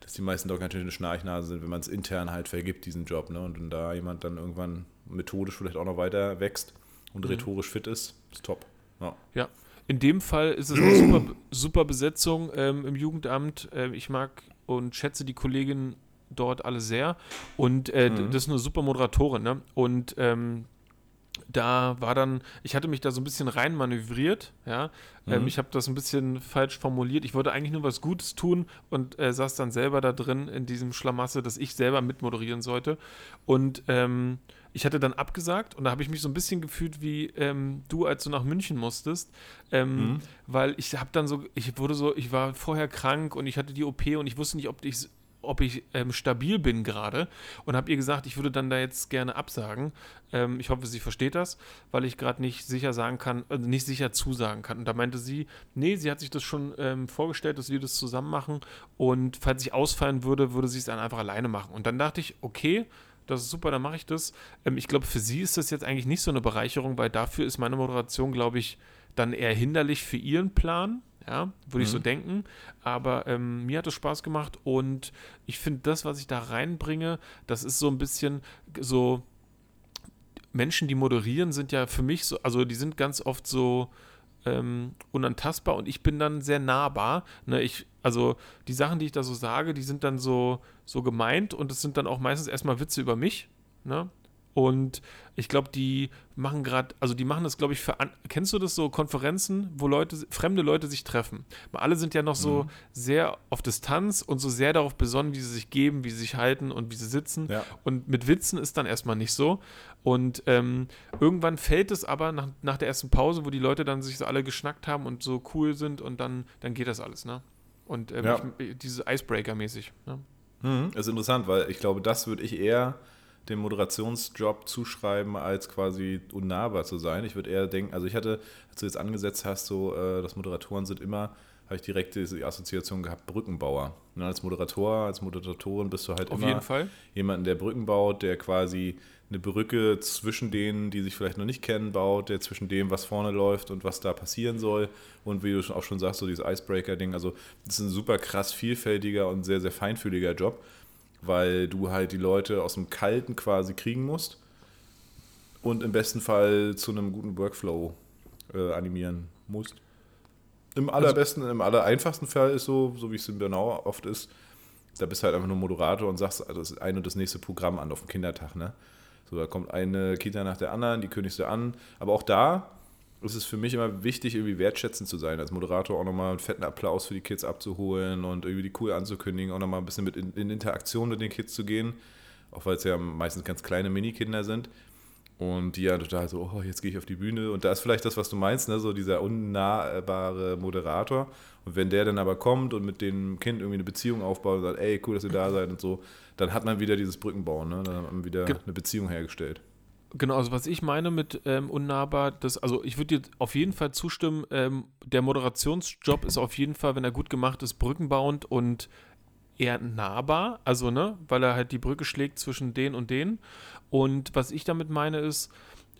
dass die meisten doch ganz schön eine Schnarchnase sind, wenn man es intern halt vergibt, diesen Job. Ne? Und wenn da jemand dann irgendwann methodisch vielleicht auch noch weiter wächst und mhm. rhetorisch fit ist, ist top. Ja. ja. In dem Fall ist es eine super, super Besetzung ähm, im Jugendamt. Ähm, ich mag und schätze die Kollegin dort alle sehr. Und äh, mhm. das ist eine super Moderatorin, ne? Und ähm, da war dann, ich hatte mich da so ein bisschen rein manövriert, ja. Ähm, mhm. Ähm, ich habe das ein bisschen falsch formuliert. Ich wollte eigentlich nur was Gutes tun und äh, saß dann selber da drin in diesem Schlamasse, dass ich selber mitmoderieren sollte. Und ähm, ich hatte dann abgesagt und da habe ich mich so ein bisschen gefühlt wie ähm, du, als du nach München musstest, ähm, mhm. weil ich habe dann so, ich wurde so, ich war vorher krank und ich hatte die OP und ich wusste nicht, ob ich ob ich ähm, stabil bin gerade und habe ihr gesagt, ich würde dann da jetzt gerne absagen. Ähm, ich hoffe, sie versteht das, weil ich gerade nicht sicher sagen kann, äh, nicht sicher zusagen kann. Und da meinte sie, nee, sie hat sich das schon ähm, vorgestellt, dass wir das zusammen machen und falls ich ausfallen würde, würde sie es dann einfach alleine machen. Und dann dachte ich, okay, das ist super, dann mache ich das. Ähm, ich glaube, für sie ist das jetzt eigentlich nicht so eine Bereicherung, weil dafür ist meine Moderation, glaube ich, dann eher hinderlich für ihren Plan ja, würde mhm. ich so mhm. denken. Aber ähm, mir hat es Spaß gemacht und ich finde, das, was ich da reinbringe, das ist so ein bisschen so. Menschen, die moderieren, sind ja für mich so, also die sind ganz oft so ähm, unantastbar und ich bin dann sehr nahbar. Ne? Ich, also die Sachen, die ich da so sage, die sind dann so, so gemeint und es sind dann auch meistens erstmal Witze über mich. Ne? Und ich glaube, die machen gerade, also die machen das, glaube ich, für, kennst du das so, Konferenzen, wo Leute, fremde Leute sich treffen? Alle sind ja noch so mhm. sehr auf Distanz und so sehr darauf besonnen, wie sie sich geben, wie sie sich halten und wie sie sitzen. Ja. Und mit Witzen ist dann erstmal nicht so. Und ähm, irgendwann fällt es aber nach, nach der ersten Pause, wo die Leute dann sich so alle geschnackt haben und so cool sind und dann, dann geht das alles, ne? Und ähm, ja. ich, diese Icebreaker-mäßig, ne? Mhm, ist interessant, weil ich glaube, das würde ich eher dem Moderationsjob zuschreiben, als quasi unnahbar zu sein. Ich würde eher denken, also ich hatte, als du jetzt angesetzt hast, so, äh, dass Moderatoren sind immer, habe ich direkt die Assoziation gehabt, Brückenbauer. Und als Moderator, als Moderatorin bist du halt Auf immer jemanden, der Brücken baut, der quasi eine Brücke zwischen denen, die sich vielleicht noch nicht kennen, baut, der zwischen dem, was vorne läuft und was da passieren soll. Und wie du auch schon sagst, so dieses Icebreaker-Ding. Also, das ist ein super krass vielfältiger und sehr, sehr feinfühliger Job weil du halt die Leute aus dem Kalten quasi kriegen musst und im besten Fall zu einem guten Workflow äh, animieren musst. Im also allerbesten, also, im allereinfachsten Fall ist so, so wie es in Bernau oft ist, da bist du halt einfach nur Moderator und sagst das ein und das nächste Programm an auf dem Kindertag. Ne? So, da kommt eine Kita nach der anderen, die kündigst du an. Aber auch da ist es für mich immer wichtig, irgendwie wertschätzend zu sein, als Moderator auch nochmal einen fetten Applaus für die Kids abzuholen und irgendwie die cool anzukündigen, auch nochmal ein bisschen mit in, in Interaktion mit den Kids zu gehen, auch weil es ja meistens ganz kleine Minikinder sind. Und die ja total so, oh, jetzt gehe ich auf die Bühne. Und da ist vielleicht das, was du meinst, ne? so dieser unnahbare Moderator. Und wenn der dann aber kommt und mit dem Kind irgendwie eine Beziehung aufbaut und sagt, ey, cool, dass ihr da seid und so, dann hat man wieder dieses Brückenbauen, ne? dann hat man wieder eine Beziehung hergestellt. Genau, also was ich meine mit ähm, unnahbar, das, also ich würde dir auf jeden Fall zustimmen, ähm, der Moderationsjob ist auf jeden Fall, wenn er gut gemacht ist, brückenbauend und eher nahbar, also ne, weil er halt die Brücke schlägt zwischen den und den. Und was ich damit meine ist,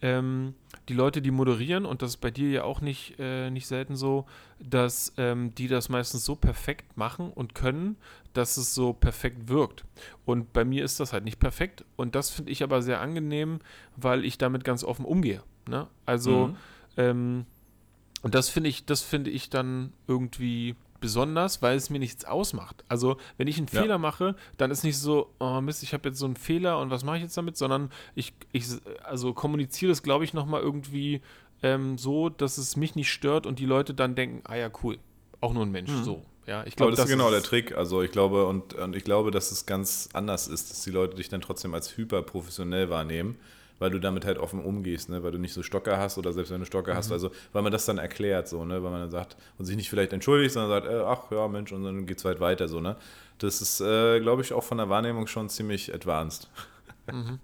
ähm, die Leute, die moderieren, und das ist bei dir ja auch nicht, äh, nicht selten so, dass ähm, die das meistens so perfekt machen und können, dass es so perfekt wirkt. Und bei mir ist das halt nicht perfekt. Und das finde ich aber sehr angenehm, weil ich damit ganz offen umgehe. Ne? Also, mhm. ähm, und das finde ich, das finde ich dann irgendwie besonders, weil es mir nichts ausmacht. Also, wenn ich einen ja. Fehler mache, dann ist nicht so, oh Mist, ich habe jetzt so einen Fehler und was mache ich jetzt damit, sondern ich, ich also kommuniziere das, glaube ich, nochmal irgendwie ähm, so, dass es mich nicht stört und die Leute dann denken, ah ja, cool, auch nur ein Mensch, mhm. so. Ja, ich glaube, das, das, ist genau der Trick. Also ich glaube, und, und ich glaube, dass es ganz anders ist, dass die Leute dich dann trotzdem als hyperprofessionell wahrnehmen weil du damit halt offen umgehst, ne? weil du nicht so Stocker hast oder selbst wenn du Stocker mhm. hast, also weil man das dann erklärt, so, ne? weil man dann sagt und sich nicht vielleicht entschuldigt, sondern sagt, äh, ach ja, Mensch, und dann geht es halt weiter, so, ne? Das ist, äh, glaube ich, auch von der Wahrnehmung schon ziemlich advanced. Mhm.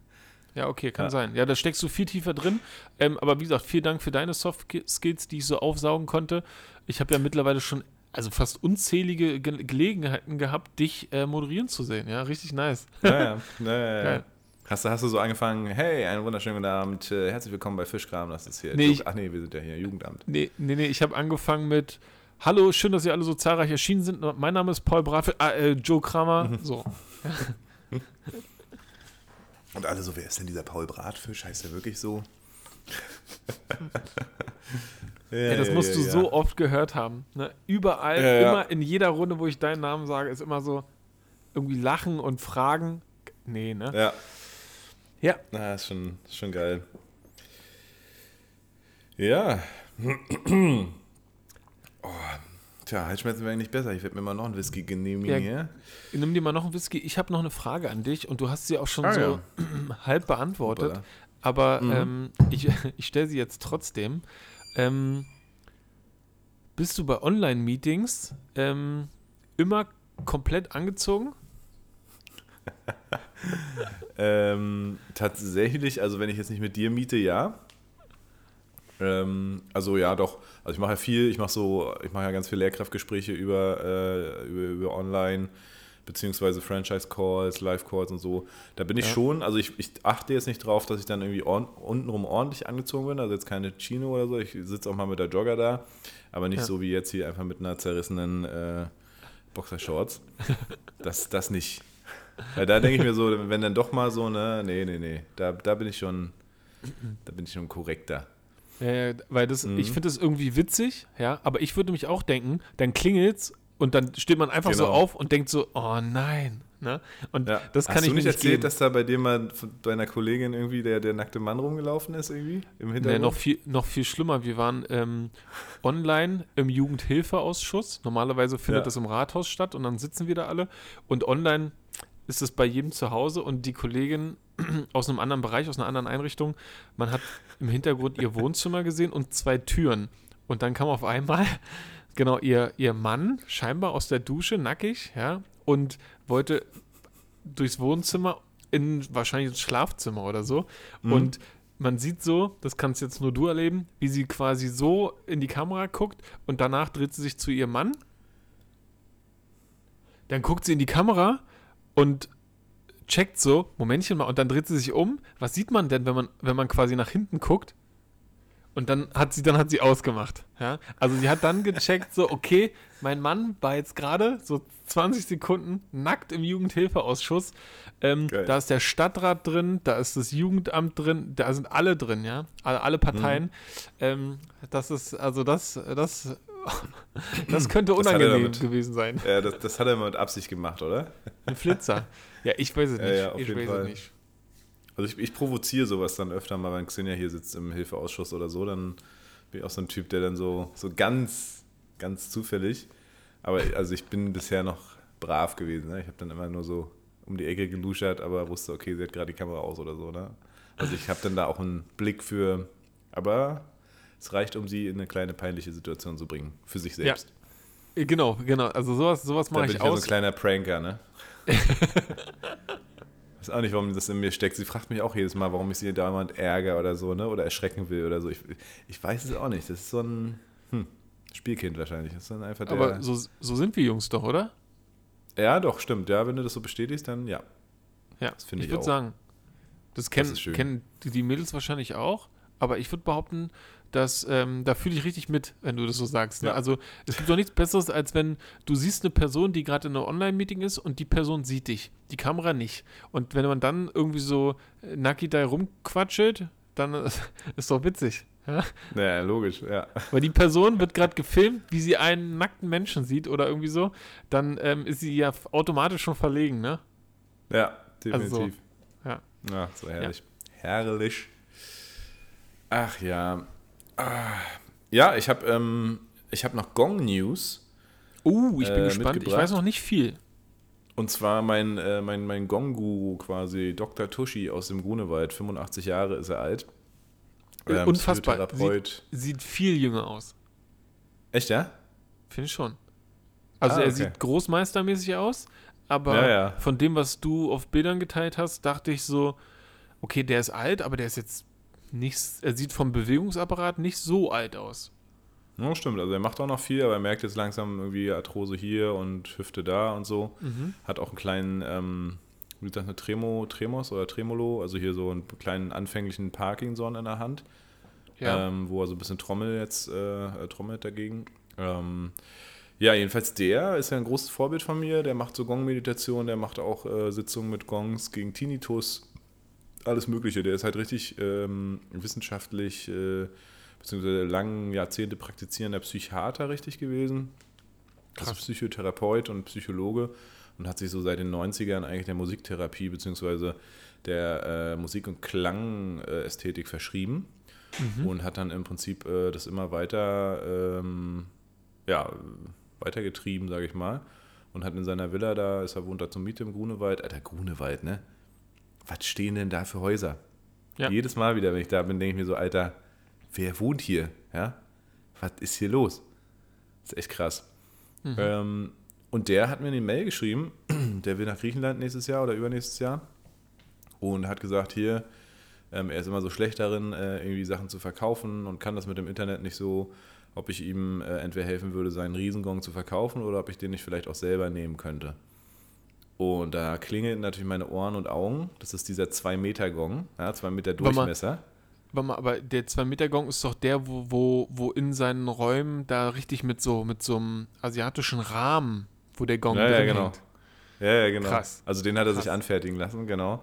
Ja, okay, kann ja. sein. Ja, da steckst du viel tiefer drin. Ähm, aber wie gesagt, vielen Dank für deine Soft Skills, die ich so aufsaugen konnte. Ich habe ja mittlerweile schon also fast unzählige Ge Gelegenheiten gehabt, dich äh, moderieren zu sehen. Ja, richtig nice. Ja, ja. ja, Hast du, hast du so angefangen, hey, einen wunderschönen guten Abend, äh, herzlich willkommen bei Fischkram, das ist hier. Nee, ich, ach nee, wir sind ja hier, Jugendamt. Nee, nee, nee, ich habe angefangen mit, hallo, schön, dass ihr alle so zahlreich erschienen sind. Mein Name ist Paul Brafel, äh, Joe Kramer, mhm. so. Und alle so, wer ist denn dieser Paul Bratfisch? Heißt der wirklich so? ja, Ey, das musst du so oft gehört haben. Ne? Überall, immer in jeder Runde, wo ich deinen Namen sage, ist immer so irgendwie Lachen und Fragen. Nee, ne? Ja. Ja. Na, ist schon, schon geil. Ja. oh, tja, Halsschmerzen wäre eigentlich besser. Ich werde mir mal noch einen Whisky genehmigen ja, hier. Nimm dir mal noch einen Whisky. Ich habe noch eine Frage an dich und du hast sie auch schon ah, so ja. halb beantwortet. Super. Aber mhm. ähm, ich, ich stelle sie jetzt trotzdem. Ähm, bist du bei Online-Meetings ähm, immer komplett angezogen? ähm, tatsächlich, also wenn ich jetzt nicht mit dir miete, ja. Ähm, also ja, doch. Also ich mache ja viel, ich mache so, ich mache ja ganz viele Lehrkraftgespräche über, äh, über, über Online beziehungsweise Franchise-Calls, Live-Calls und so. Da bin ich ja. schon, also ich, ich, achte jetzt nicht drauf, dass ich dann irgendwie on, untenrum ordentlich angezogen bin, also jetzt keine Chino oder so. Ich sitze auch mal mit der Jogger da, aber nicht ja. so wie jetzt hier einfach mit einer zerrissenen äh, Boxershorts. Das, das nicht. Weil da denke ich mir so, wenn dann doch mal so, ne, nee, nee, nee, da, da bin ich schon, da bin ich schon korrekter. Ja, weil das, mhm. ich finde das irgendwie witzig, ja, aber ich würde mich auch denken, dann klingelt's und dann steht man einfach genau. so auf und denkt so, oh nein. Ne? Und ja. das kann Hast ich du nicht erzählt, geben. dass da bei dir mal bei einer Kollegin irgendwie der, der nackte Mann rumgelaufen ist irgendwie im Hintergrund? Nee, noch viel, noch viel schlimmer. Wir waren ähm, online im Jugendhilfeausschuss. Normalerweise findet ja. das im Rathaus statt und dann sitzen wir da alle. Und online ist es bei jedem zu Hause und die Kollegin aus einem anderen Bereich, aus einer anderen Einrichtung, man hat im Hintergrund ihr Wohnzimmer gesehen und zwei Türen. Und dann kam auf einmal, genau, ihr, ihr Mann, scheinbar aus der Dusche, nackig, ja, und wollte durchs Wohnzimmer in wahrscheinlich ins Schlafzimmer oder so. Mhm. Und man sieht so, das kannst jetzt nur du erleben, wie sie quasi so in die Kamera guckt und danach dreht sie sich zu ihrem Mann. Dann guckt sie in die Kamera und checkt so, Momentchen mal, und dann dreht sie sich um. Was sieht man denn, wenn man, wenn man quasi nach hinten guckt? Und dann hat sie, dann hat sie ausgemacht. Ja? Also sie hat dann gecheckt, so, okay, mein Mann war jetzt gerade so 20 Sekunden nackt im Jugendhilfeausschuss. Ähm, da ist der Stadtrat drin, da ist das Jugendamt drin, da sind alle drin, ja. Alle, alle Parteien. Mhm. Ähm, das ist, also das, das Das könnte unangenehm das gewesen sein. Ja, das, das, hat er mit Absicht gemacht, oder? Ein Flitzer. Ja, ich weiß es nicht. Ja, ja, ich weiß Fall. es nicht. Also ich, ich provoziere sowas dann öfter mal, wenn Xenia hier sitzt im Hilfeausschuss oder so, dann bin ich auch so ein Typ, der dann so, so ganz, ganz zufällig, aber also ich bin bisher noch brav gewesen. Ne? Ich habe dann immer nur so um die Ecke geluschert, aber wusste, okay, sie hat gerade die Kamera aus oder so. Ne? Also ich habe dann da auch einen Blick für, aber es reicht, um sie in eine kleine peinliche Situation zu bringen, für sich selbst. Ja. Genau, genau. Also sowas, sowas mache ich, ich aus. Ja so ein kleiner Pranker, ne? weiß auch nicht, warum das in mir steckt. Sie fragt mich auch jedes Mal, warum ich sie dauernd ärgere oder so, ne? Oder erschrecken will oder so. Ich, ich weiß es auch nicht. Das ist so ein hm, Spielkind wahrscheinlich. Das ist dann einfach der, Aber so, so sind wir Jungs doch, oder? Ja, doch, stimmt. Ja, wenn du das so bestätigst, dann ja. Ja, das ich, ich würde sagen, das kennen, das kennen die Mädels wahrscheinlich auch. Aber ich würde behaupten, dass ähm, da fühle ich richtig mit, wenn du das so sagst. Ne? Ja. Also es gibt doch nichts Besseres, als wenn du siehst eine Person, die gerade in einem Online-Meeting ist und die Person sieht dich, die Kamera nicht. Und wenn man dann irgendwie so nackig da rumquatschelt, dann ist doch witzig. Ja? ja, logisch, ja. Weil die Person wird gerade gefilmt, wie sie einen nackten Menschen sieht oder irgendwie so, dann ähm, ist sie ja automatisch schon verlegen, ne? Ja, definitiv. Also so. Ja. Ja, so herrlich. Ja. Herrlich. Ach ja. Ah. Ja, ich habe ähm, hab noch Gong News. Uh, ich bin äh, gespannt. Ich weiß noch nicht viel. Und zwar mein, äh, mein, mein Gong-Guru quasi, Dr. Tushi aus dem Grunewald, 85 Jahre ist er alt. Ähm, Unfassbar. Sieht, sieht, viel jünger aus. Echt, ja? Finde ich schon. Also ah, er sieht großmeistermäßig aus, aber ja, ja. von dem, was du auf Bildern geteilt hast, dachte ich so, okay, der ist alt, aber der ist jetzt nicht, er sieht vom Bewegungsapparat nicht so alt aus. Ja, stimmt. Also er macht auch noch viel, aber er merkt jetzt langsam irgendwie Arthrose hier und Hüfte da und so. Mhm. Hat auch einen kleinen, ähm, wie gesagt, eine Tremo, Tremos oder Tremolo, also hier so einen kleinen anfänglichen Parkinson in der Hand, ja. ähm, wo er so ein bisschen Trommel jetzt äh, äh, trommelt dagegen. Ähm, ja, jedenfalls der ist ja ein großes Vorbild von mir. Der macht so Gong-Meditation, der macht auch äh, Sitzungen mit Gongs gegen Tinnitus alles Mögliche. Der ist halt richtig ähm, wissenschaftlich, äh, beziehungsweise lange Jahrzehnte praktizierender Psychiater richtig gewesen. Krass. Also Psychotherapeut und Psychologe und hat sich so seit den 90ern eigentlich der Musiktherapie beziehungsweise der äh, Musik- und Klangästhetik verschrieben mhm. und hat dann im Prinzip äh, das immer weiter, ähm, ja, weitergetrieben, sage ich mal. Und hat in seiner Villa da, ist er wohnt da zur Miete im Grunewald, Alter, Grunewald, ne? Was stehen denn da für Häuser? Ja. Jedes Mal wieder, wenn ich da bin, denke ich mir so, Alter, wer wohnt hier? Ja? Was ist hier los? Das ist echt krass. Mhm. Ähm, und der hat mir eine Mail geschrieben, der will nach Griechenland nächstes Jahr oder übernächstes Jahr und hat gesagt, hier, ähm, er ist immer so schlecht darin, äh, irgendwie Sachen zu verkaufen und kann das mit dem Internet nicht so, ob ich ihm äh, entweder helfen würde, seinen Riesengong zu verkaufen oder ob ich den nicht vielleicht auch selber nehmen könnte. Und da klingeln natürlich meine Ohren und Augen. Das ist dieser 2-Meter-Gong, ja, 2 Meter Durchmesser. Warte mal, aber der 2-Meter-Gong ist doch der, wo, wo, wo in seinen Räumen da richtig mit so, mit so einem asiatischen Rahmen, wo der Gong ja, drin ja, genau. Hängt. Ja, ja, genau. Krass. Also den hat er Krass. sich anfertigen lassen, genau.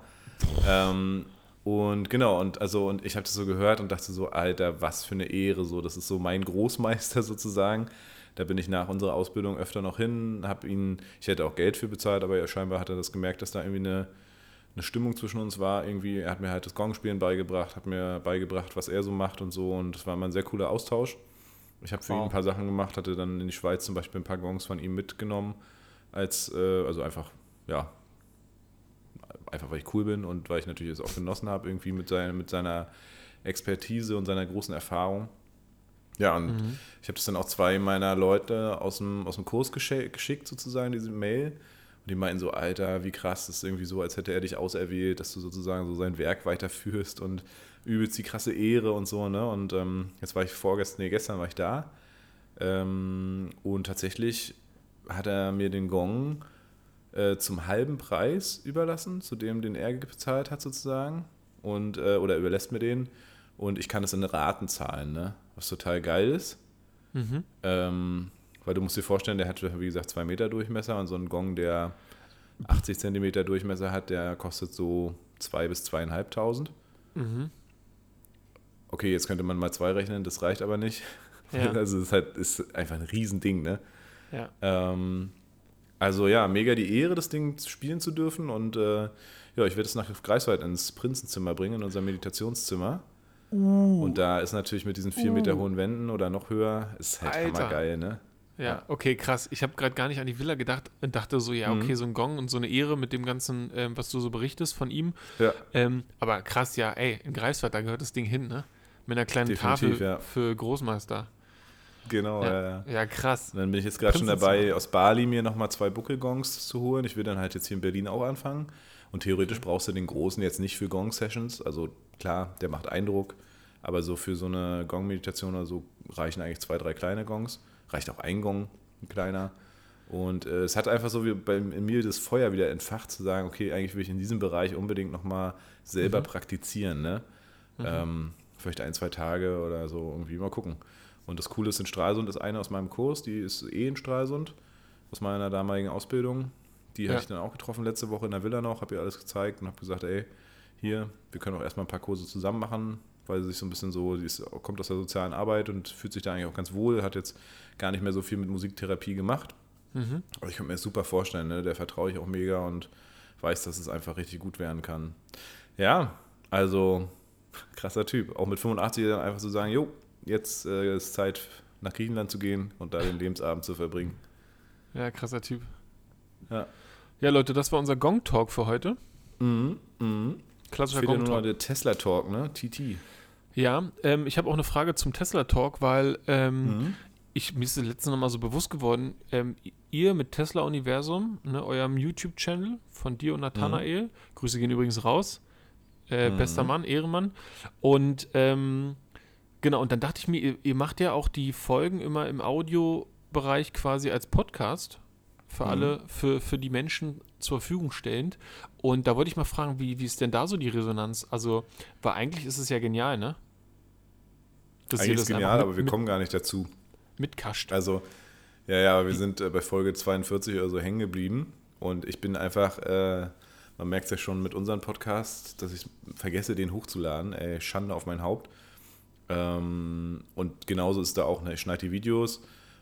Ähm, und genau, und also, und ich habe das so gehört und dachte so, Alter, was für eine Ehre, so, das ist so mein Großmeister sozusagen. Da bin ich nach unserer Ausbildung öfter noch hin, habe ihn, ich hätte auch Geld für bezahlt, aber ja, scheinbar hat er das gemerkt, dass da irgendwie eine, eine Stimmung zwischen uns war. Irgendwie, er hat mir halt das Gongspielen beigebracht, hat mir beigebracht, was er so macht und so. Und das war immer ein sehr cooler Austausch. Ich habe für wow. ihn ein paar Sachen gemacht, hatte dann in die Schweiz zum Beispiel ein paar Gongs von ihm mitgenommen, als, äh, also einfach, ja, einfach weil ich cool bin und weil ich natürlich es auch genossen habe, irgendwie mit, sein, mit seiner Expertise und seiner großen Erfahrung. Ja, und mhm. ich habe das dann auch zwei meiner Leute aus dem, aus dem Kurs geschickt, sozusagen, diese Mail. Und die meinten so, Alter, wie krass, das ist irgendwie so, als hätte er dich auserwählt, dass du sozusagen so sein Werk weiterführst und übelst die krasse Ehre und so, ne? Und ähm, jetzt war ich vorgestern, nee, gestern war ich da. Ähm, und tatsächlich hat er mir den Gong äh, zum halben Preis überlassen, zu dem, den er bezahlt hat, sozusagen. Und, äh, oder überlässt mir den. Und ich kann das in Raten zahlen, ne? was total geil ist. Mhm. Ähm, weil du musst dir vorstellen, der hat, wie gesagt, zwei Meter Durchmesser und so ein Gong, der 80 Zentimeter Durchmesser hat, der kostet so zwei bis zweieinhalbtausend. Mhm. Okay, jetzt könnte man mal zwei rechnen, das reicht aber nicht. Ja. Also es ist halt ist einfach ein Riesending, ne? Ja. Ähm, also ja, mega die Ehre, das Ding spielen zu dürfen und äh, ja, ich werde es nach Greifswald ins Prinzenzimmer bringen, in unser Meditationszimmer. Uh. Und da ist natürlich mit diesen vier uh. Meter hohen Wänden oder noch höher, ist halt Alter. hammergeil, ne? Ja, okay, krass. Ich habe gerade gar nicht an die Villa gedacht und dachte so, ja, okay, mhm. so ein Gong und so eine Ehre mit dem ganzen, ähm, was du so berichtest von ihm. Ja. Ähm, aber krass, ja, ey, in Greifswald, da gehört das Ding hin, ne? Mit einer kleinen Definitiv, Tafel ja. für Großmeister. Genau, ja, ja, ja. Krass. Und dann bin ich jetzt gerade schon dabei, aus Bali mir nochmal zwei Buckelgongs zu holen. Ich will dann halt jetzt hier in Berlin auch anfangen. Und theoretisch brauchst du den großen jetzt nicht für Gong-Sessions. Also klar, der macht Eindruck. Aber so für so eine Gong-Meditation oder so reichen eigentlich zwei, drei kleine Gongs. Reicht auch ein Gong, ein kleiner. Und äh, es hat einfach so wie bei mir das Feuer wieder entfacht, zu sagen, okay, eigentlich will ich in diesem Bereich unbedingt nochmal selber mhm. praktizieren. Ne? Mhm. Ähm, vielleicht ein, zwei Tage oder so irgendwie mal gucken. Und das Coole ist, in Stralsund ist eine aus meinem Kurs, die ist eh in Stralsund, aus meiner damaligen Ausbildung. Die ja. habe ich dann auch getroffen letzte Woche in der Villa noch, habe ihr alles gezeigt und habe gesagt, ey, hier, wir können auch erstmal ein paar Kurse zusammen machen, weil sie sich so ein bisschen so, sie ist, kommt aus der sozialen Arbeit und fühlt sich da eigentlich auch ganz wohl, hat jetzt gar nicht mehr so viel mit Musiktherapie gemacht. Mhm. Aber ich könnte mir das super vorstellen, ne? der vertraue ich auch mega und weiß, dass es einfach richtig gut werden kann. Ja, also krasser Typ. Auch mit 85 dann einfach zu so sagen, jo, jetzt äh, ist Zeit nach Griechenland zu gehen und da den Lebensabend zu verbringen. Ja, krasser Typ. Ja. Ja, Leute, das war unser Gong-Talk für heute. Mhm, mhm. Klassischer Gong-Talk. nur der Tesla-Talk, ne? TT. Ja, ähm, ich habe auch eine Frage zum Tesla-Talk, weil ähm, mhm. ich, mir ist das letzte Mal so bewusst geworden, ähm, ihr mit Tesla Universum, ne, eurem YouTube-Channel von dir und Nathanael, mhm. Grüße gehen übrigens raus, äh, mhm. bester Mann, Ehrenmann. Und ähm, genau, und dann dachte ich mir, ihr, ihr, macht ja auch die Folgen immer im Audiobereich quasi als Podcast für mhm. alle, für, für die Menschen zur Verfügung stellend. Und da wollte ich mal fragen, wie, wie ist denn da so die Resonanz? Also, weil eigentlich ist es ja genial, ne? Dass eigentlich ist es genial, mit, aber wir mit, kommen gar nicht dazu. Mitkascht. Also, ja, ja, wir sind äh, bei Folge 42 oder so hängen geblieben. Und ich bin einfach, äh, man merkt es ja schon mit unserem Podcast, dass ich vergesse, den hochzuladen. Ey, Schande auf mein Haupt. Ähm, und genauso ist da auch, ne, ich schneide die Videos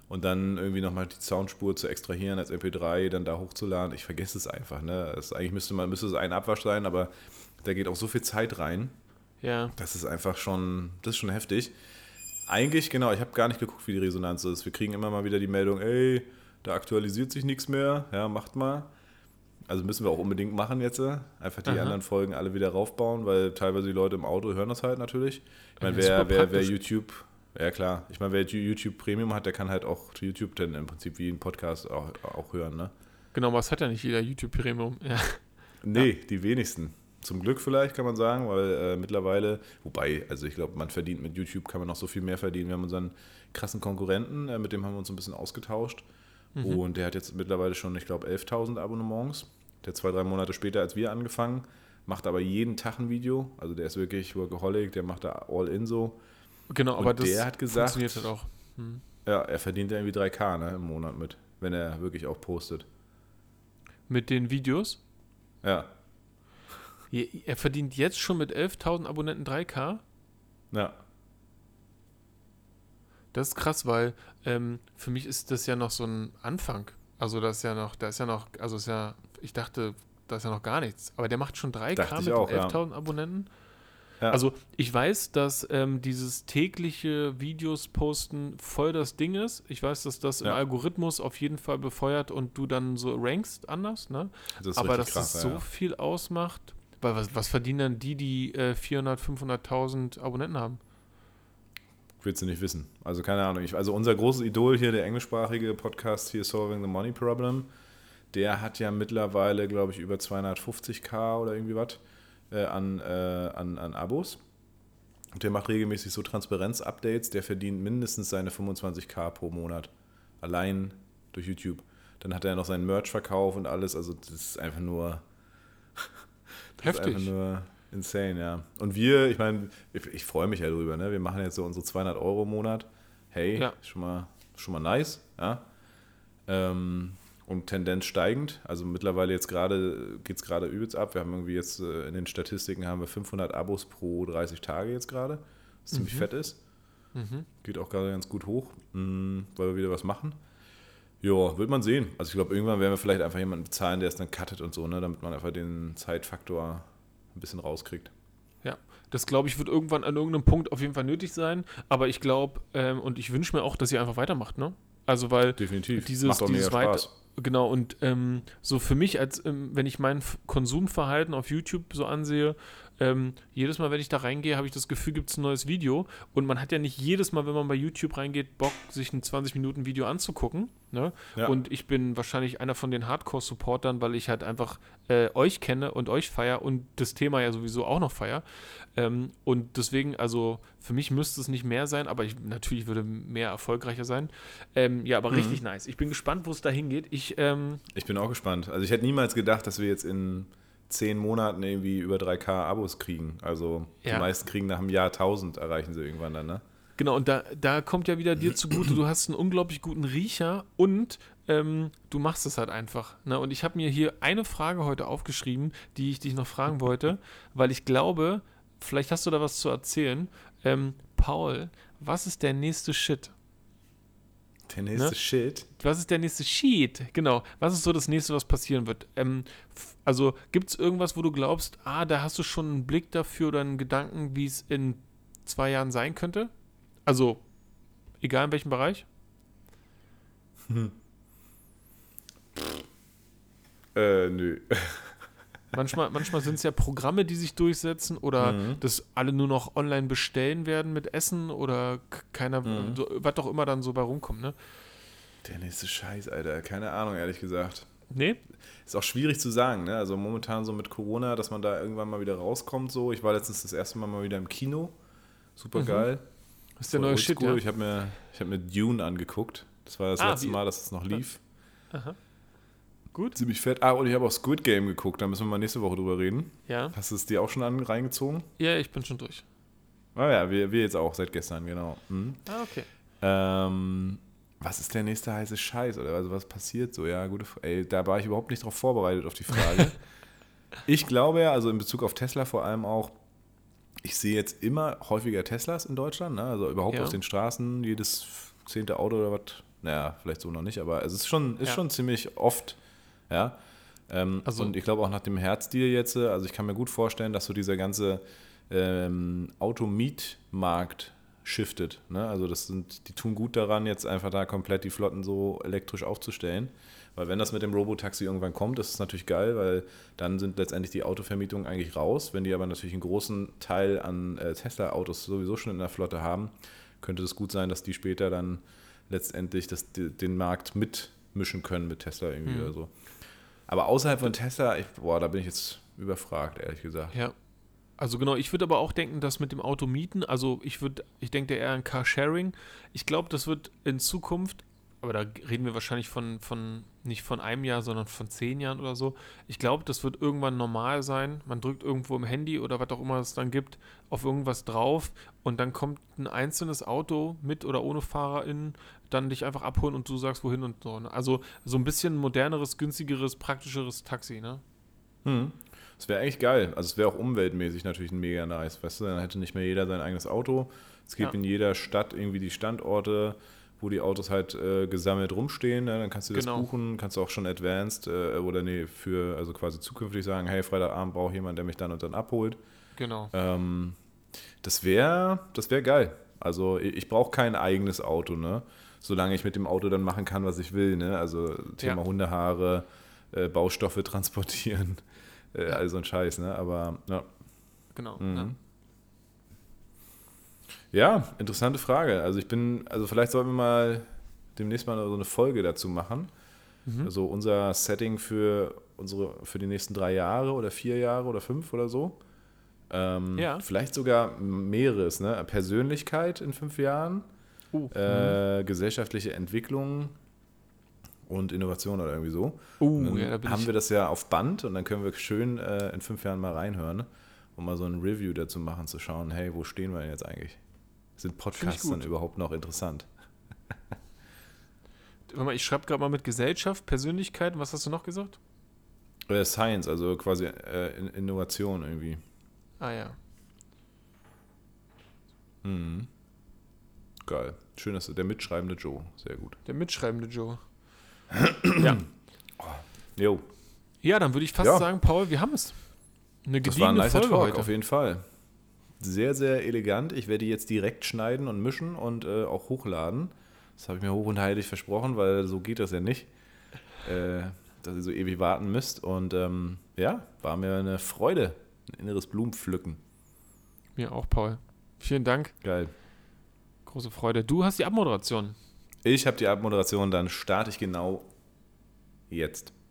und dann irgendwie nochmal die Soundspur zu extrahieren als MP3, dann da hochzuladen. Ich vergesse es einfach. Ne? Das, eigentlich müsste man müsste es ein Abwasch sein, aber da geht auch so viel Zeit rein. Ja. Das ist einfach schon, das ist schon heftig. Eigentlich, genau, ich habe gar nicht geguckt, wie die Resonanz ist. Wir kriegen immer mal wieder die Meldung, ey, da aktualisiert sich nichts mehr, ja, macht mal. Also müssen wir auch unbedingt machen jetzt. Einfach die Aha. anderen Folgen alle wieder raufbauen, weil teilweise die Leute im Auto hören das halt natürlich. Ich meine, wer, wer, wer YouTube, ja klar, ich meine, wer YouTube Premium hat, der kann halt auch YouTube dann im Prinzip wie ein Podcast auch, auch hören, ne? Genau, aber es hat ja nicht jeder YouTube Premium. Ja. Nee, ja. die wenigsten. Zum Glück vielleicht, kann man sagen, weil äh, mittlerweile, wobei, also ich glaube, man verdient mit YouTube, kann man noch so viel mehr verdienen. Wir haben unseren krassen Konkurrenten, äh, mit dem haben wir uns ein bisschen ausgetauscht. Mhm. Und der hat jetzt mittlerweile schon, ich glaube, 11.000 Abonnements. Der zwei, drei Monate später als wir angefangen, macht aber jeden Tag ein Video. Also der ist wirklich Workaholic, der macht da all in so. Genau, Und aber das der hat gesagt, funktioniert halt auch. Hm. Ja, er verdient ja irgendwie 3K ne, im Monat mit, wenn er wirklich auch postet. Mit den Videos? Ja. Er verdient jetzt schon mit 11.000 Abonnenten 3K? Ja. Das ist krass, weil ähm, für mich ist das ja noch so ein Anfang. Also das ist ja noch, da ist ja noch, also ist ja, ich dachte, da ist ja noch gar nichts. Aber der macht schon 3K mit 11.000 ja. Abonnenten. Ja. Also ich weiß, dass ähm, dieses tägliche Videos posten voll das Ding ist. Ich weiß, dass das ja. im Algorithmus auf jeden Fall befeuert und du dann so rankst anders, ne? Das Aber dass krass, das so ja. viel ausmacht, weil was, was verdienen dann die, die äh, 400, 500.000 Abonnenten haben? Willst du nicht wissen. Also keine Ahnung. Ich, also unser großes Idol hier, der englischsprachige Podcast hier, Solving the Money Problem, der hat ja mittlerweile, glaube ich, über 250k oder irgendwie was äh, an, äh, an, an Abos. Und der macht regelmäßig so Transparenz-Updates. Der verdient mindestens seine 25k pro Monat. Allein durch YouTube. Dann hat er noch seinen Merch-Verkauf und alles. Also das ist einfach nur... das Heftig. Ist einfach nur insane, ja. Und wir, ich meine, ich, ich freue mich ja drüber. Ne? Wir machen jetzt so unsere 200 Euro im Monat. Hey, ja. schon, mal, schon mal nice. Ja? Ähm, und Tendenz steigend. Also mittlerweile jetzt gerade geht es gerade übelst ab. Wir haben irgendwie jetzt äh, in den Statistiken haben wir 500 Abos pro 30 Tage jetzt gerade, was mhm. ziemlich fett ist. Mhm. Geht auch gerade ganz gut hoch, mm, weil wir wieder was machen. Ja, wird man sehen. Also ich glaube, irgendwann werden wir vielleicht einfach jemanden bezahlen, der es dann cuttet und so, ne, damit man einfach den Zeitfaktor ein bisschen rauskriegt. Ja, das glaube ich wird irgendwann an irgendeinem Punkt auf jeden Fall nötig sein. Aber ich glaube ähm, und ich wünsche mir auch, dass ihr einfach weitermacht, ne? Also weil Definitiv. dieses, Macht dieses Spaß. Genau, und ähm, so für mich, als ähm, wenn ich mein Konsumverhalten auf YouTube so ansehe, ähm, jedes Mal, wenn ich da reingehe, habe ich das Gefühl, gibt es ein neues Video. Und man hat ja nicht jedes Mal, wenn man bei YouTube reingeht, Bock, sich ein 20-Minuten-Video anzugucken. Ne? Ja. Und ich bin wahrscheinlich einer von den Hardcore-Supportern, weil ich halt einfach äh, euch kenne und euch feier und das Thema ja sowieso auch noch feier. Ähm, und deswegen, also für mich müsste es nicht mehr sein, aber ich natürlich würde mehr erfolgreicher sein. Ähm, ja, aber mhm. richtig nice. Ich bin gespannt, wo es da hingeht. Ich, ähm, ich bin auch gespannt. Also ich hätte niemals gedacht, dass wir jetzt in zehn Monaten irgendwie über 3K Abos kriegen. Also Ja. die meisten kriegen nach einem Jahr 1000, erreichen sie irgendwann dann, ne? Genau, und da, da kommt ja wieder dir zugute, du hast einen unglaublich guten Riecher und ähm, du machst es halt einfach. Ne? Und ich habe mir hier eine Frage heute aufgeschrieben, die ich dich noch fragen wollte, weil ich glaube, vielleicht hast du da was zu erzählen. Ähm, Paul, was ist der nächste Shit? Der nächste Ne? Shit. Was ist der nächste Sheet? Genau. Was ist so das nächste, was passieren wird? Ähm, also gibt es irgendwas, wo du glaubst, ah, da hast du schon einen Blick dafür oder einen Gedanken, wie es in zwei Jahren sein könnte? Also, egal in welchem Bereich? Äh, nö. Manchmal, manchmal sind es ja Programme, die sich durchsetzen oder Mhm. dass alle nur noch online bestellen werden mit Essen oder keiner, Mhm. so, was doch immer dann so bei rumkommt, ne? Der nächste Scheiß, Alter. Keine Ahnung, ehrlich gesagt. Nee? Ist auch schwierig zu sagen, ne? Also momentan so mit Corona, dass man da irgendwann mal wieder rauskommt. So, ich war letztens das erste Mal mal wieder im Kino. Super geil. Das ist der neue Shit, ja. Ich habe mir, ich hab mir Dune angeguckt. Das war das Ah, letzte wie- Mal, dass es noch lief. Aha. Gut. Ziemlich fett. Ah, und ich habe auch Squid Game geguckt. Da müssen wir mal nächste Woche drüber reden. Ja. Hast du es dir auch schon an, reingezogen? Ja, ich bin schon durch. Ah ja, wir, wir jetzt auch seit gestern, genau. Mhm. Ah, okay. Ähm, was ist der nächste heiße Scheiß? Oder also was passiert so? Ja, gute Frage. Ey, da war ich überhaupt nicht drauf vorbereitet auf die Frage. ich glaube ja, also in Bezug auf Tesla vor allem auch, ich sehe jetzt immer häufiger Teslas in Deutschland, ne? also überhaupt Ja. auf den Straßen, jedes zehnte Auto oder was. Naja, vielleicht so noch nicht, aber es ist schon, ist Ja. schon ziemlich oft, ja. Ähm, Also- und ich glaube auch nach dem Herzdeal jetzt, äh, also ich kann mir gut vorstellen, dass so dieser ganze ähm, Automietmarkt shiftet. Ne? Also das sind, die tun gut daran, jetzt einfach da komplett die Flotten so elektrisch aufzustellen. Weil wenn das mit dem Robotaxi irgendwann kommt, ist es natürlich geil, weil dann sind letztendlich die Autovermietungen eigentlich raus. Wenn die aber natürlich einen großen Teil an äh, Tesla-Autos sowieso schon in der Flotte haben, könnte es gut sein, dass die später dann letztendlich das, den Markt mitmischen können mit Tesla irgendwie Hm. oder so. Aber außerhalb von Tesla, ich, boah, da bin ich jetzt überfragt, ehrlich gesagt. Ja. Also genau, ich würde aber auch denken, dass mit dem Auto mieten, also ich würde, ich denke eher an Carsharing. Ich glaube, das wird in Zukunft, aber da reden wir wahrscheinlich von, von, nicht von einem Jahr, sondern von zehn Jahren oder so. Ich glaube, das wird irgendwann normal sein. Man drückt irgendwo im Handy oder was auch immer es dann gibt, auf irgendwas drauf und dann kommt ein einzelnes Auto mit oder ohne FahrerInnen dann dich einfach abholen und du sagst wohin und so. ne? Also so ein bisschen moderneres, günstigeres, praktischeres Taxi, ne? Hm. Das wäre eigentlich geil. Also es wäre auch umweltmäßig natürlich ein mega nice. Weißt du, dann hätte nicht mehr jeder sein eigenes Auto. Es gibt Ja. in jeder Stadt irgendwie die Standorte, wo die Autos halt äh, gesammelt rumstehen. Ne? Dann kannst du das Genau. buchen, kannst du auch schon advanced äh, oder nee, für, also quasi zukünftig sagen, hey, Freitagabend brauche ich jemanden, der mich dann und dann abholt. Genau. Ähm, das wäre das wär geil. Also ich, ich brauche kein eigenes Auto, ne? Solange ich mit dem Auto dann machen kann, was ich will, ne? Also Thema Ja. Hundehaare, äh, Baustoffe transportieren, äh, Ja. all so ein Scheiß, ne? Aber ja. Genau. Mhm. Ja. ja, interessante Frage. Also ich bin, also vielleicht sollten wir mal demnächst mal so eine Folge dazu machen. Mhm. Also unser Setting für unsere, für die nächsten drei Jahre oder vier Jahre oder fünf oder so. Ähm, Ja. Vielleicht sogar mehreres, ne? Persönlichkeit in fünf Jahren, Uh, äh, gesellschaftliche Entwicklung und Innovation oder irgendwie so. uh, ja, da haben ich. wir das ja auf Band und dann können wir schön äh, in fünf Jahren mal reinhören und mal so ein Review dazu machen, zu schauen, hey, wo stehen wir denn jetzt eigentlich? Sind Podcasts dann überhaupt noch interessant? Warte mal, ich schreibe gerade mal mit Gesellschaft, Persönlichkeit. Was hast du noch gesagt? Äh, Science, also quasi äh, In- Innovation irgendwie. Ah ja. Mhm. Geil. Schön, dass du der mitschreibende Joe. Sehr gut. Der mitschreibende Joe. ja. Jo, ja, dann würde ich fast Ja. sagen, Paul, wir haben es. Eine das war ein nicer Folge Talk, heute. auf jeden Fall. Sehr, sehr elegant. Ich werde die jetzt direkt schneiden und mischen und äh, auch hochladen. Das habe ich mir hoch und heilig versprochen, weil so geht das ja nicht. Äh, dass ihr so ewig warten müsst. Und ähm, ja, war mir eine Freude. Ein inneres Blumenpflücken. Mir auch, Paul. Vielen Dank. Geil. Große Freude. Du hast die Abmoderation. Ich habe die Abmoderation, dann starte ich genau jetzt.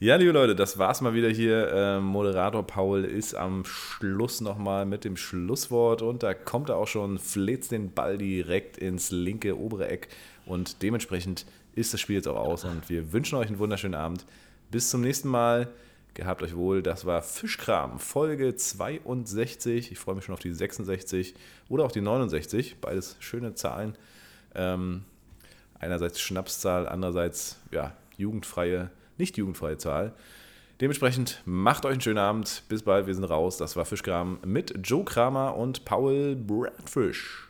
Ja, liebe Leute, das war's mal wieder hier. Ähm, Moderator Paul ist am Schluss nochmal mit dem Schlusswort und da kommt er auch schon, fläzt den Ball direkt ins linke obere Eck und dementsprechend ist das Spiel jetzt auch aus und wir wünschen euch einen wunderschönen Abend. Bis zum nächsten Mal. Gehabt euch wohl. Das war Fischkram, Folge 62. Ich freue mich schon auf die 66 oder auch die 69. Beides schöne Zahlen. Ähm, einerseits Schnapszahl, andererseits ja, jugendfreie, nicht jugendfreie Zahl. Dementsprechend macht euch einen schönen Abend. Bis bald, wir sind raus. Das war Fischkram mit Joe Kramer und Paul Bradfish.